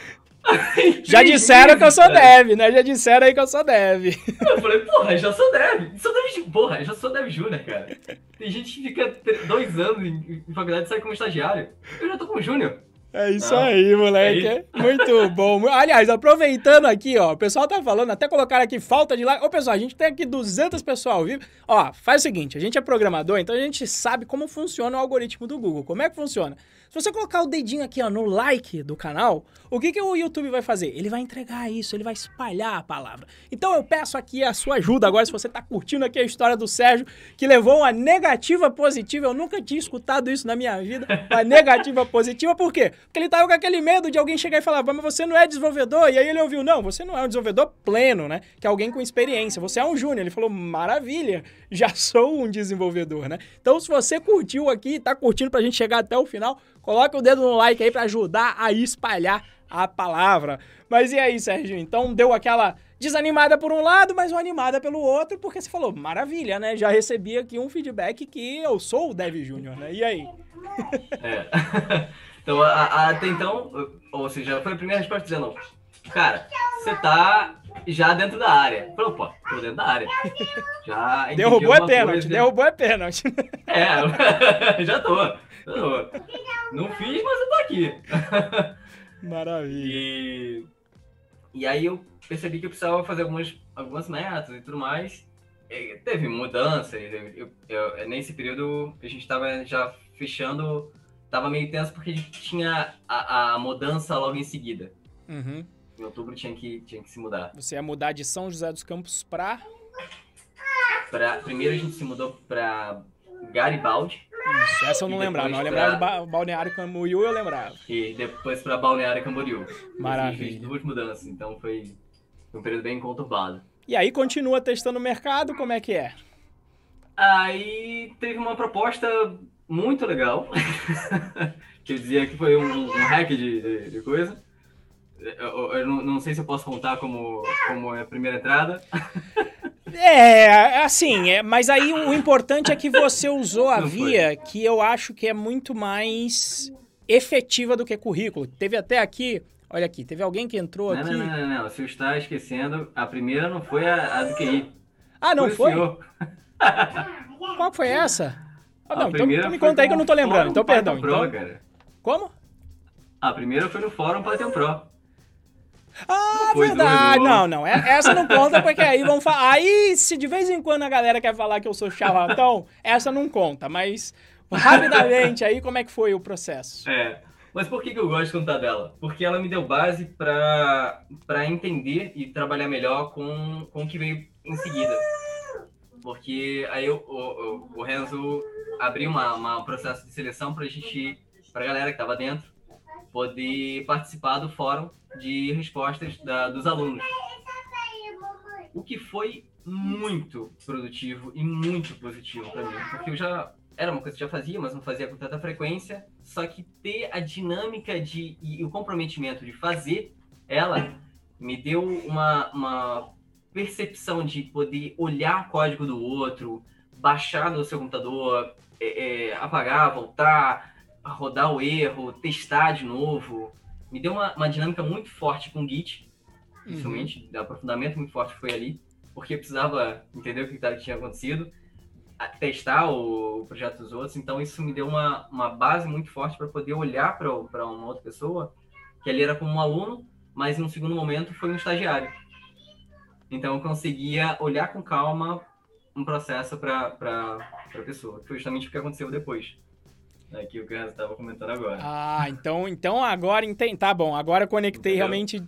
já disseram que eu sou dev, né? Já disseram aí que eu sou dev. Eu falei, porra, já sou dev. Sou dev, porra, já sou dev júnior, cara. Tem gente que fica dois anos em, em faculdade e sai como estagiário. Eu já tô como júnior. É isso ah, aí, moleque. É Muito bom. Aliás, aproveitando aqui, ó, o pessoal tá falando, até colocar aqui falta de like. Ô, pessoal, a gente tem aqui 200 pessoal ao vivo. Ó, faz o seguinte, a gente é programador, então a gente sabe como funciona o algoritmo do Google. Como é que funciona? Se você colocar o dedinho aqui ó, no like do canal, o que, que o YouTube vai fazer? Ele vai entregar isso, ele vai espalhar a palavra. Então eu peço aqui a sua ajuda agora, se você está curtindo aqui a história do Sérgio, que levou uma negativa positiva. Eu nunca tinha escutado isso na minha vida. Uma negativa positiva, por quê? Porque ele tava com aquele medo de alguém chegar e falar, mas você não é desenvolvedor? E aí ele ouviu, não, você não é um desenvolvedor pleno, né? Que é alguém com experiência. Você é um júnior. Ele falou, maravilha, já sou um desenvolvedor, né? Então, se você curtiu aqui, tá curtindo pra gente chegar até o final, coloque o dedo no like aí pra ajudar a espalhar a palavra. Mas e aí, Sérgio? Então, deu aquela desanimada por um lado, mas uma animada pelo outro, porque você falou, maravilha, né? Já recebi aqui um feedback que eu sou o Dev Júnior, né? E aí? É. então, a, a, até então, ou seja, foi a primeira resposta dizendo, cara, você tá já dentro da área. Falou, pô, tô dentro da área. Já derrubou é pênalti, derrubou é pênalti. É, já tô, já tô. Não fiz, mas eu tô aqui. Maravilha. E, e aí eu percebi que eu precisava fazer algumas, algumas metas e tudo mais. E teve mudança. Eu, eu, eu, nesse período a gente estava já fechando, estava meio tenso porque a gente tinha a, a mudança logo em seguida. Uhum. Em outubro tinha que, tinha que se mudar. Você ia mudar de São José dos Campos para? Pra, primeiro a gente se mudou para Garibaldi. Isso, essa eu não lembrava. Não, eu lembrava pra... de Balneário Camboriú, eu lembrava. E depois para Balneário Camboriú. Maravilha. duas mudanças, então foi um período bem conturbado. E aí continua testando o mercado, como é que é? Aí teve uma proposta muito legal, que eu dizia que foi um, um hack de, de, de coisa. Eu, eu não, não, sei se eu posso contar como, como é a primeira entrada. É, assim, é, mas aí o importante é que você usou a via que eu acho que é muito mais efetiva do que currículo. Teve até aqui Olha aqui, teve alguém que entrou não, aqui. Não, não, não, não. Você está esquecendo. A primeira não foi a, a do QI. Ah, não foi? foi? Qual foi essa? Ah, não, então, então me conta aí que eu não tô lembrando. Então, perdão. Pro, então... Cara. Como? A primeira foi no Fórum Python Pro. Ah, não verdade. Não, não. É, essa não conta porque aí vão falar. Aí, se de vez em quando a galera quer falar que eu sou charlatão, essa não conta. Mas, rapidamente, aí como é que foi o processo? É. Mas por que, que eu gosto de contar dela? Porque ela me deu base para entender e trabalhar melhor com, com o que veio em seguida. Porque aí eu, o, o, o Renzo abriu uma, uma processo de seleção para a gente, para a galera que estava dentro, poder participar do fórum de respostas da, dos alunos. O que foi muito produtivo e muito positivo para mim, porque eu já era uma coisa que eu já fazia, mas não fazia com tanta frequência. Só que ter a dinâmica de, e o comprometimento de fazer ela me deu uma, uma percepção de poder olhar o código do outro, baixar no seu computador, é, é, apagar, voltar, rodar o erro, testar de novo. Me deu uma, uma dinâmica muito forte com o Git, principalmente, uhum. aprofundamento muito forte foi ali, porque eu precisava entender o que, que tinha acontecido testar o projeto dos outros, então isso me deu uma, uma base muito forte para poder olhar para uma outra pessoa, que ali era como um aluno, mas em um segundo momento foi um estagiário. Então eu conseguia olhar com calma um processo para a pessoa, que foi justamente o que aconteceu depois. É que o que estava comentando agora. Ah, então, então agora entendi. Tá bom, agora conectei Entendeu? realmente.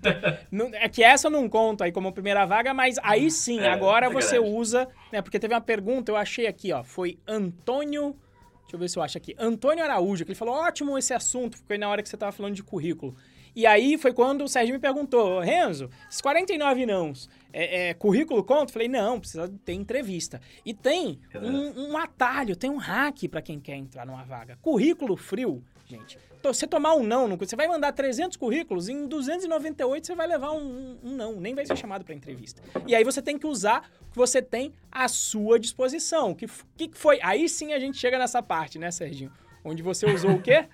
é que essa eu não conto aí como primeira vaga, mas aí sim, é, agora você usa. Né, porque teve uma pergunta, eu achei aqui, ó. Foi Antônio. Deixa eu ver se eu acho aqui. Antônio Araújo, que ele falou: ótimo esse assunto, foi na hora que você estava falando de currículo. E aí foi quando o Sérgio me perguntou, Renzo, esses 49 nãos, é, é, currículo conta? Falei, não, precisa ter entrevista. E tem um, um atalho, tem um hack para quem quer entrar numa vaga. Currículo frio, gente. Você tomar um não, você vai mandar 300 currículos, em 298 você vai levar um, um não, nem vai ser chamado para entrevista. E aí você tem que usar o que você tem à sua disposição. O que, que foi? Aí sim a gente chega nessa parte, né, Serginho? Onde você usou o quê?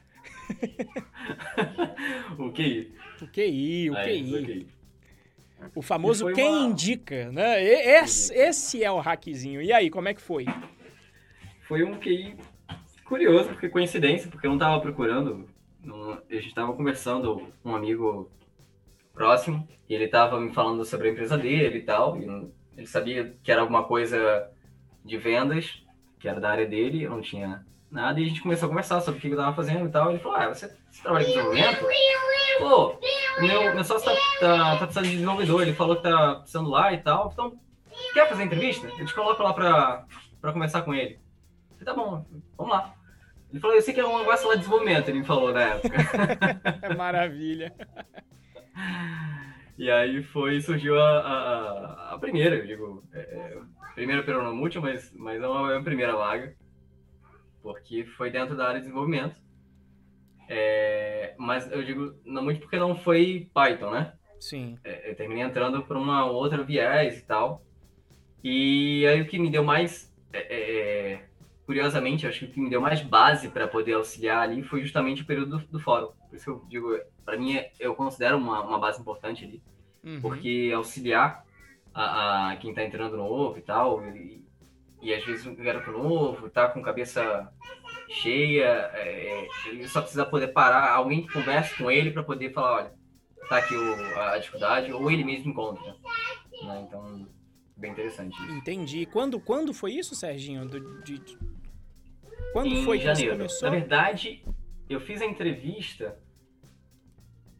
o QI. O QI, o QI. O famoso quem uma... indica, né? Esse, esse é o hackzinho. E aí, como é que foi? Foi um QI curioso, porque coincidência, porque eu não estava procurando. Não, a gente estava conversando com um amigo próximo, e ele estava me falando sobre a empresa dele e tal. E ele sabia que era alguma coisa de vendas, que era da área dele, eu não tinha nada, e a gente começou a conversar sobre o que eu tava fazendo e tal. Ele falou, ah, você, você trabalha com desenvolvimento? Pô, meu, meu sócio tá, tá, tá, precisando de desenvolvedor, ele falou que tá precisando lá e tal, então, quer fazer entrevista? Eu te coloco lá pra, pra conversar com ele. falei, tá bom, vamos lá. Ele falou, eu sei que é um negócio lá de desenvolvimento, ele me falou na época. Maravilha. E aí foi, surgiu a, a, a primeira, eu digo, é, é primeira peronomútil, mas, mas é uma, é a primeira vaga, porque foi dentro da área de desenvolvimento. É, mas eu digo, não muito porque não foi Python, né? Sim. É, eu terminei entrando para uma outra viés e tal. E aí o que me deu mais, é, é, é curiosamente, acho que o que me deu mais base para poder auxiliar ali foi justamente o período do, do fórum. Por isso que eu digo, para mim, eu considero uma, uma base importante ali, uhum. porque auxiliar a, a quem está entrando novo e tal, e, e às vezes um garoto novo tá com cabeça cheia, é, ele só precisa poder parar, alguém que converse com ele para poder falar, olha, tá aqui o, a dificuldade, ou ele mesmo encontra. Né? Então, bem interessante. Isso. Entendi. Quando, quando foi isso, Serginho? Do, de, quando em foi janeiro. que começou? Na verdade, eu fiz a entrevista.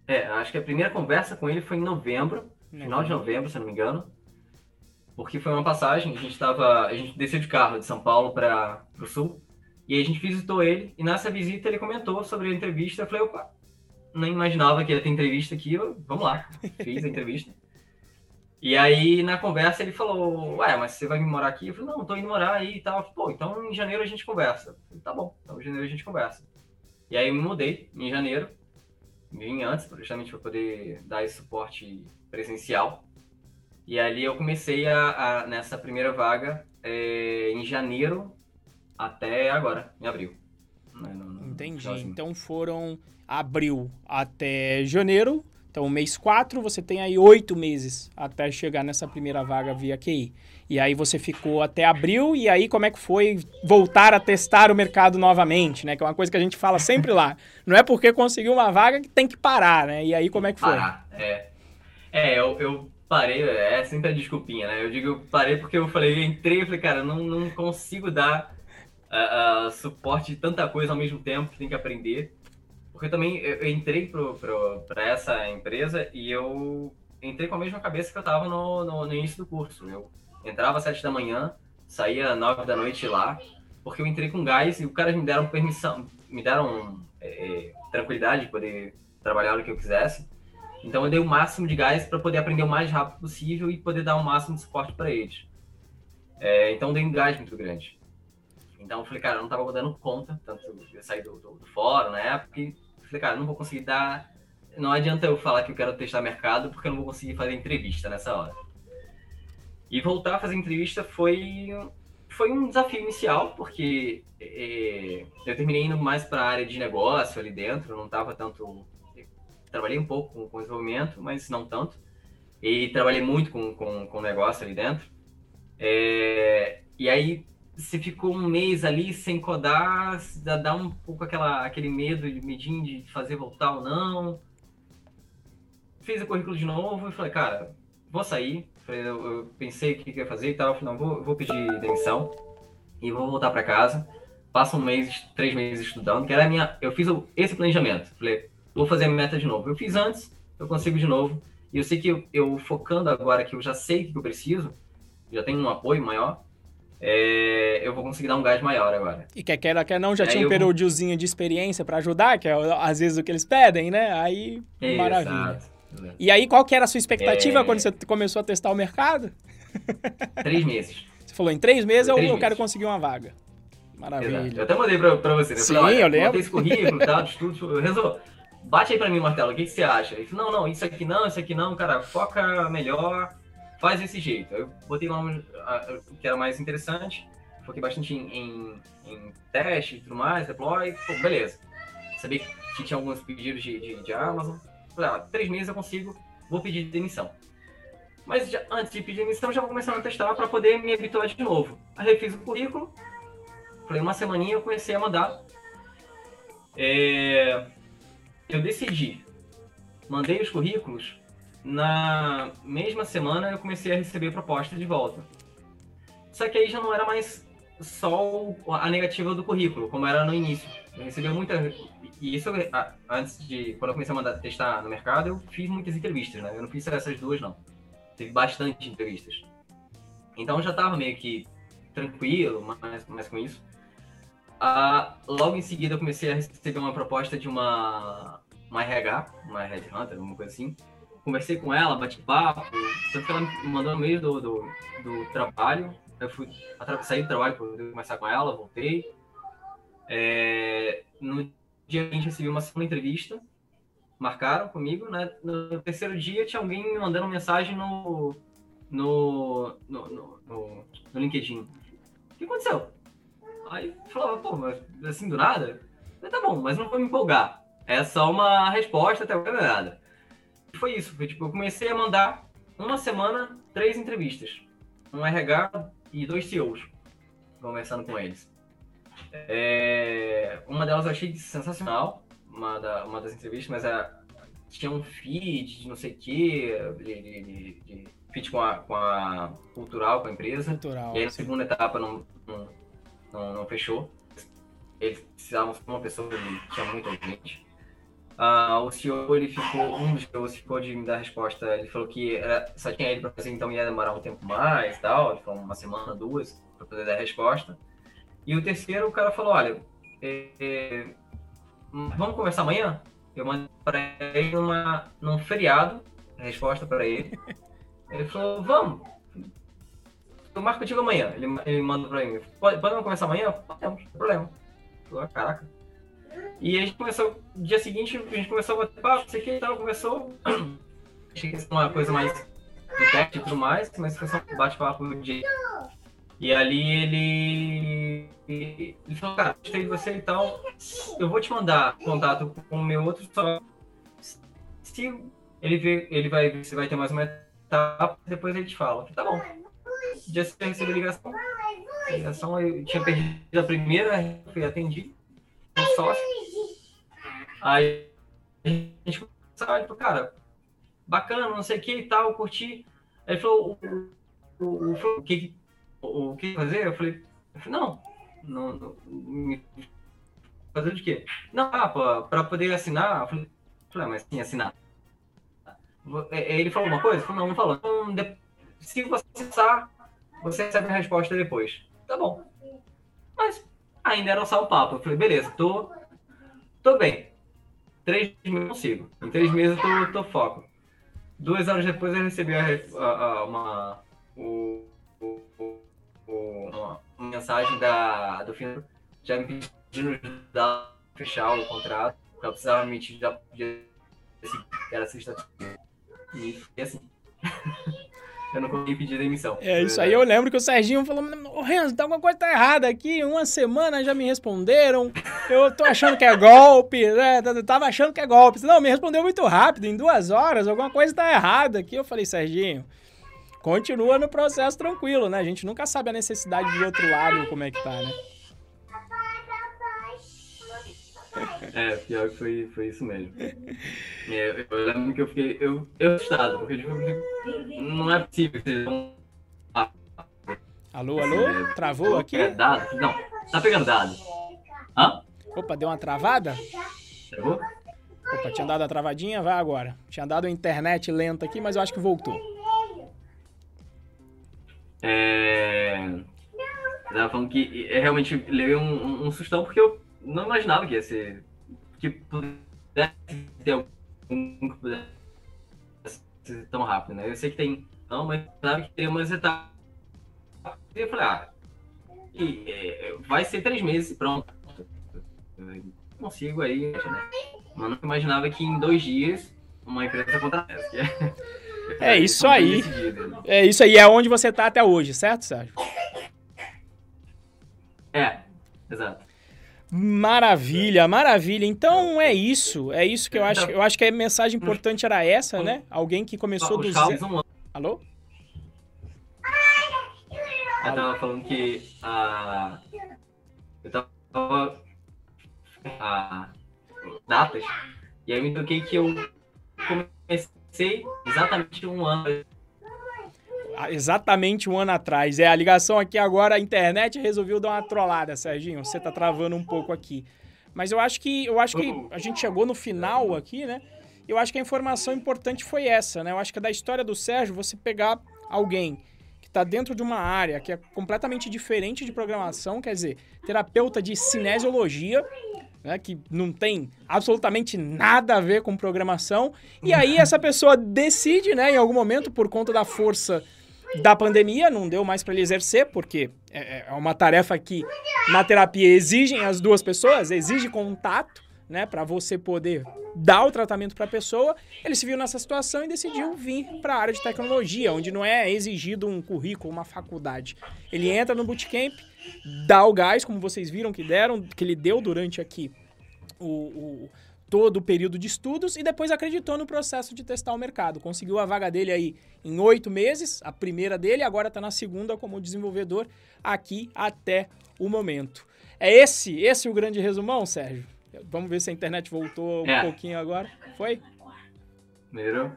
É, acho que a primeira conversa com ele foi em novembro, não. final de novembro, se não me engano. Porque foi uma passagem, a gente estava, a gente desceu de carro de São Paulo para o sul, e aí a gente visitou ele, e nessa visita ele comentou sobre a entrevista, eu falei, opa, nem imaginava que ia ter entrevista aqui, eu, vamos lá, fiz a entrevista. E aí, na conversa, ele falou, ué, mas você vai me morar aqui? Eu falei, não, tô indo morar aí e tal. Pô, então em janeiro a gente conversa. Falei, tá bom, então em janeiro a gente conversa. E aí eu me mudei em janeiro, vim antes, justamente para poder dar esse suporte presencial. E ali eu comecei a, a nessa primeira vaga é, em janeiro até agora, em abril. Né, no, no, Entendi. Então foram abril até janeiro. Então, mês 4, você tem aí oito meses até chegar nessa primeira vaga via QI. E aí você ficou até abril, e aí como é que foi voltar a testar o mercado novamente, né? Que é uma coisa que a gente fala sempre lá. Não é porque conseguiu uma vaga que tem que parar, né? E aí como é que foi? Parar, é. É, eu, eu parei, é sempre a desculpinha, né? Eu digo eu parei porque eu falei, eu entrei e falei, cara, não, não consigo dar uh, suporte de tanta coisa ao mesmo tempo que tem que aprender. Porque também eu, eu entrei para essa empresa e eu entrei com a mesma cabeça que eu estava no, no, no início do curso. Eu entrava às sete da manhã, saía nove da noite lá, porque eu entrei com gás e os caras me deram permissão, me deram é, é, tranquilidade de poder trabalhar no que eu quisesse. Então eu dei o máximo de gás para poder aprender o mais rápido possível e poder dar o máximo de suporte para eles. É, então dei um gás muito grande. Então eu falei, cara, eu não estava dando conta, tanto eu saí do, do, do fórum na época, e falei, cara, não vou conseguir dar. Não adianta eu falar que eu quero testar mercado, porque eu não vou conseguir fazer entrevista nessa hora. E voltar a fazer entrevista foi, foi um desafio inicial, porque é, eu terminei indo mais para a área de negócio ali dentro, não estava tanto. Trabalhei um pouco com, com desenvolvimento, mas não tanto. E trabalhei muito com, com, com negócio ali dentro. É, e aí, se ficou um mês ali sem codar, dá um pouco aquela, aquele medo de fazer voltar ou não. Fiz o currículo de novo e falei, cara, vou sair, eu, eu pensei o que, que ia fazer e tal. Falei, não, vou, vou pedir demissão e vou voltar para casa. Passa um mês, três meses estudando, que era a minha. Eu fiz esse planejamento. Falei, vou fazer a meta de novo. Eu fiz antes, eu consigo de novo. E eu sei que eu, eu focando agora que eu já sei o que eu preciso, já tenho um apoio maior, é, eu vou conseguir dar um gás maior agora. E quer quer, quer não, já é, tinha um períodozinho de experiência para ajudar, que é às vezes o que eles pedem, né? Aí, maravilha. Exato. E aí, qual que era a sua expectativa é... quando você começou a testar o mercado? Três meses. Você falou, em três meses três eu, meses. quero conseguir uma vaga. Maravilha. Exato. Eu até mandei pra, pra você, né? Sim, falei, eu lembro. esse currículo, tal, de estudo, resolvo. Bate aí pra mim, Martelo, o que, que você acha? Ele falou, não, não, isso aqui não, isso aqui não, cara, foca melhor, faz desse jeito. Eu botei lá o que era mais interessante, foquei bastante em, em, em teste e tudo mais, deploy, pô, beleza. Sabia que tinha alguns pedidos de, de, de Amazon, Falei, ah, três meses eu consigo, vou pedir demissão. Mas já, antes de pedir demissão, já vou começar a testar para poder me habituar de novo. Aí refiz o currículo, falei, uma semaninha eu comecei a mandar. É, eu decidi, mandei os currículos, na mesma semana eu comecei a receber proposta de volta. Só que aí já não era mais só a negativa do currículo, como era no início. Eu recebi muita e isso, antes de. Quando eu comecei a mandar testar no mercado, eu fiz muitas entrevistas, né? Eu não fiz essas duas, não. Teve bastante entrevistas. Então já tava meio que tranquilo, mais, mais com isso. Ah, logo em seguida eu comecei a receber uma proposta de uma, uma RH, uma Headhunter, alguma coisa assim. Conversei com ela, bati papo, tanto que ela me mandou no meio do, do, do trabalho. Eu fui sair do trabalho para começar com ela, voltei. É, no dia seguinte recebi uma segunda entrevista, marcaram comigo, né? No terceiro dia tinha alguém me mandando mensagem no, no, no, no, no, no LinkedIn. O que aconteceu? Aí falava, pô, mas assim do nada? Falei, tá bom, mas não vou me empolgar. É só uma resposta, até agora é nada. Foi isso, foi tipo, eu comecei a mandar uma semana, três entrevistas. Um RH e dois CEOs, conversando com eles. É, uma delas eu achei sensacional, uma, da, uma das entrevistas, mas a, tinha um feed de não sei o quê, de, de, de, de feed com a, com a cultural, com a empresa. Cultural, e aí na segunda etapa não, não, não, não fechou. Eles precisavam de uma pessoa que tinha muita gente. Uh, o CEO, ele ficou, um dos CEOs ficou de me dar resposta, ele falou que era, só tinha ele para fazer, então ia demorar um tempo mais e tal, ele falou uma semana, duas, para poder dar resposta. E o terceiro, o cara falou, olha, é, é, vamos conversar amanhã? Eu mandei para ele uma, num feriado, resposta para ele. Ele falou, vamos. Eu marco contigo amanhã. Ele, ele manda para mim, pode, podemos conversar amanhã? Podemos, não tem problema. Falei, caraca. E a gente começou, no dia seguinte, a gente começou a bater papo, não sei o que e tal, começou. Achei que ia ser uma coisa mais de teste e tudo mais, mas foi só um bate-papo de. E ali ele. Ele falou, cara, gostei de você e tal. Eu vou te mandar contato com o meu outro só. Se ele vê, ele vai ver se vai ter mais uma etapa, depois ele te fala. Tá bom. Dia seguinte eu recebi ligação. Ligação eu tinha perdido a primeira, fui atendido. Sócio. Aí a gente começou a cara, bacana, não sei o que e tal, curti. Aí ele falou, o, o, o, que o, que fazer? Eu falei, não, não, não, fazer de quê? Não, ah, para poder assinar. Eu falei, ah, mas sim, assinar. É, é, ele falou uma coisa? Falei, não, não falou. Então, se você acessar, você recebe a resposta depois. Tá bom. Mas ainda era só o papo. Eu falei, beleza, tô, tô bem. Três meses eu consigo. Em três meses eu tô, tô foco. Duas horas depois eu recebi a, a, uma, o, o, o, uma, mensagem da, do fim já me pedindo ajudar fechar o contrato. Eu precisava me podia era sexta-feira. E foi assim. eu não consegui pedir demissão. É, isso aí eu lembro que o Serginho falou: Ô Renzo, tá alguma coisa tá errada aqui. Uma semana já me responderam. Eu tô achando que é golpe, né? Eu tava achando que é golpe. Não, me respondeu muito rápido, em duas horas, alguma coisa tá errada aqui. Eu falei, Serginho, continua no processo tranquilo, né? A gente nunca sabe a necessidade de outro lado, como é que tá, né? É, pior que foi, foi isso mesmo. É, eu lembro que eu fiquei. Eu, eu assustado, porque tipo, não é possível que vocês Alô, alô? É, Travou aqui? É dado? Não, tá pegando dado. Hã? Opa, deu uma travada? Travou? Opa, tinha dado a travadinha, vai agora. Tinha dado a internet lenta aqui, mas eu acho que voltou. É. Eu tava falando que é, realmente levei um, um, um sustão porque eu não imaginava que ia ser. que pudesse ter algum que pudesse ser tão rápido, né? Eu sei que tem. Não, mas sabe que tem umas etapas. E eu falei, ah, e, é, vai ser três meses pronto. Eu consigo aí, né? Mas não imaginava que em dois dias uma empresa contratasse. É, é isso aí. É isso aí, é onde você tá até hoje, certo, Sérgio? É, exato. Maravilha, maravilha. Então é isso, é isso que eu acho. Eu acho que a mensagem importante era essa, né? Alguém que começou do zero. Alô? Eu tava falando que a. Eu tava. A. Datas. E aí eu me toquei que eu comecei exatamente um ano exatamente um ano atrás. É, a ligação aqui agora, a internet resolveu dar uma trollada, Serginho. Você tá travando um pouco aqui. Mas eu acho que eu acho que a gente chegou no final aqui, né? Eu acho que a informação importante foi essa, né? Eu acho que da história do Sérgio você pegar alguém que está dentro de uma área que é completamente diferente de programação, quer dizer, terapeuta de cinesiologia, né, que não tem absolutamente nada a ver com programação, e aí essa pessoa decide, né, em algum momento, por conta da força da pandemia, não deu mais para ele exercer, porque é, é uma tarefa que na terapia exigem as duas pessoas, exige contato, né, para você poder dar o tratamento para a pessoa. Ele se viu nessa situação e decidiu vir para a área de tecnologia, onde não é exigido um currículo, uma faculdade. Ele entra no bootcamp, dá o gás, como vocês viram que deram, que ele deu durante aqui o, o todo o período de estudos e depois acreditou no processo de testar o mercado. Conseguiu a vaga dele aí em oito meses, a primeira dele, agora está na segunda como desenvolvedor aqui até o momento. É esse, esse o grande resumão, Sérgio? Vamos ver se a internet voltou um é. pouquinho agora. Foi? Primeiro,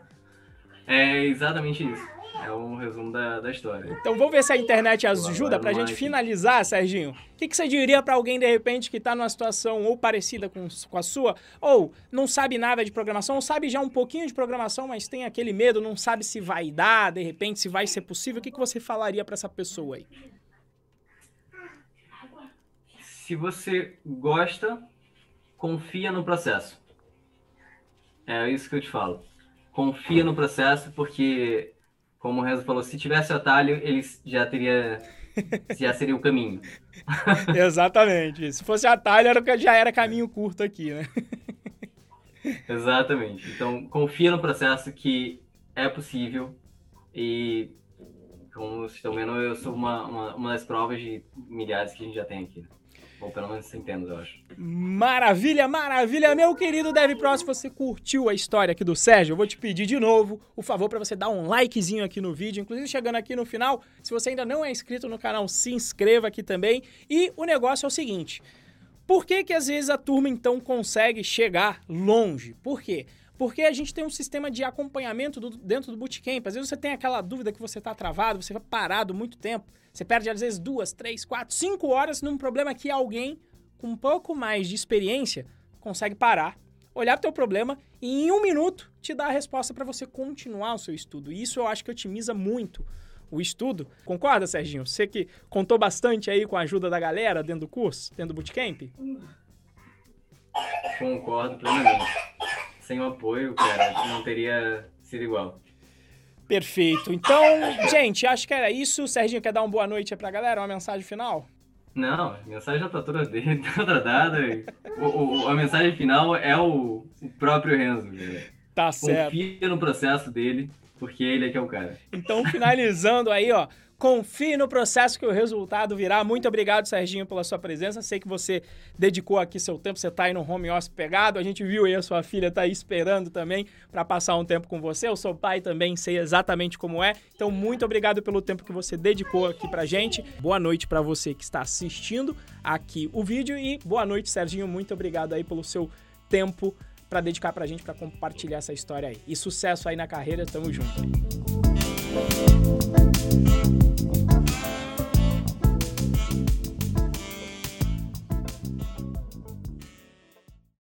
é exatamente isso. É um resumo da, da história. Então vamos ver se a internet ajuda para a gente finalizar, Serginho. O que, que você diria para alguém, de repente, que está numa situação ou parecida com, com a sua, ou não sabe nada de programação, ou sabe já um pouquinho de programação, mas tem aquele medo, não sabe se vai dar, de repente, se vai ser possível. O que, que você falaria para essa pessoa aí? Se você gosta confia no processo. É isso que eu te falo. Confia no processo, porque, como o Renzo falou, se tivesse atalho, ele já teria. já seria o caminho. Exatamente. Se fosse atalho, era, já era caminho curto aqui, né? Exatamente. Então, confia no processo que é possível e, como vocês estão vendo, eu sou uma, uma, uma das provas de milhares que a gente já tem aqui. Pelo menos centenas, eu acho. Maravilha, maravilha. Meu querido Dev Pro, se você curtiu a história aqui do Sérgio, eu vou te pedir de novo o favor para você dar um likezinho aqui no vídeo. Inclusive, chegando aqui no final, se você ainda não é inscrito no canal, se inscreva aqui também. E o negócio é o seguinte. Por que que às vezes a turma então consegue chegar longe? Por quê? Porque a gente tem um sistema de acompanhamento do, dentro do bootcamp. Às vezes você tem aquela dúvida que você está travado, você vai parado muito tempo. Você perde, às vezes, duas, três, quatro, cinco horas num problema que alguém com um pouco mais de experiência consegue parar, olhar para o teu problema e em um minuto te dar a resposta para você continuar o seu estudo. E isso eu acho que otimiza muito o estudo. Concorda, Serginho? Você que contou bastante aí com a ajuda da galera dentro do curso, dentro do bootcamp? Concordo plenamente. Sem o apoio, cara, não teria sido igual. Perfeito. Então, gente, acho que era isso. O Serginho quer dar uma boa noite pra galera, uma mensagem final? Não, a mensagem já tá toda, toda dada. O, o, a mensagem final é o, o próprio Renzo. Cara. Tá certo. Confia no processo dele, porque ele é que é o cara. Então, finalizando aí, ó. Confie no processo que o resultado virá. Muito obrigado, Serginho, pela sua presença. Sei que você dedicou aqui seu tempo, você está aí no home office pegado. A gente viu aí a sua filha tá aí esperando também para passar um tempo com você. Eu sou pai também, sei exatamente como é. Então, muito obrigado pelo tempo que você dedicou aqui pra gente. Boa noite para você que está assistindo aqui o vídeo e boa noite, Serginho. Muito obrigado aí pelo seu tempo para dedicar pra gente, para compartilhar essa história aí. E sucesso aí na carreira, tamo junto.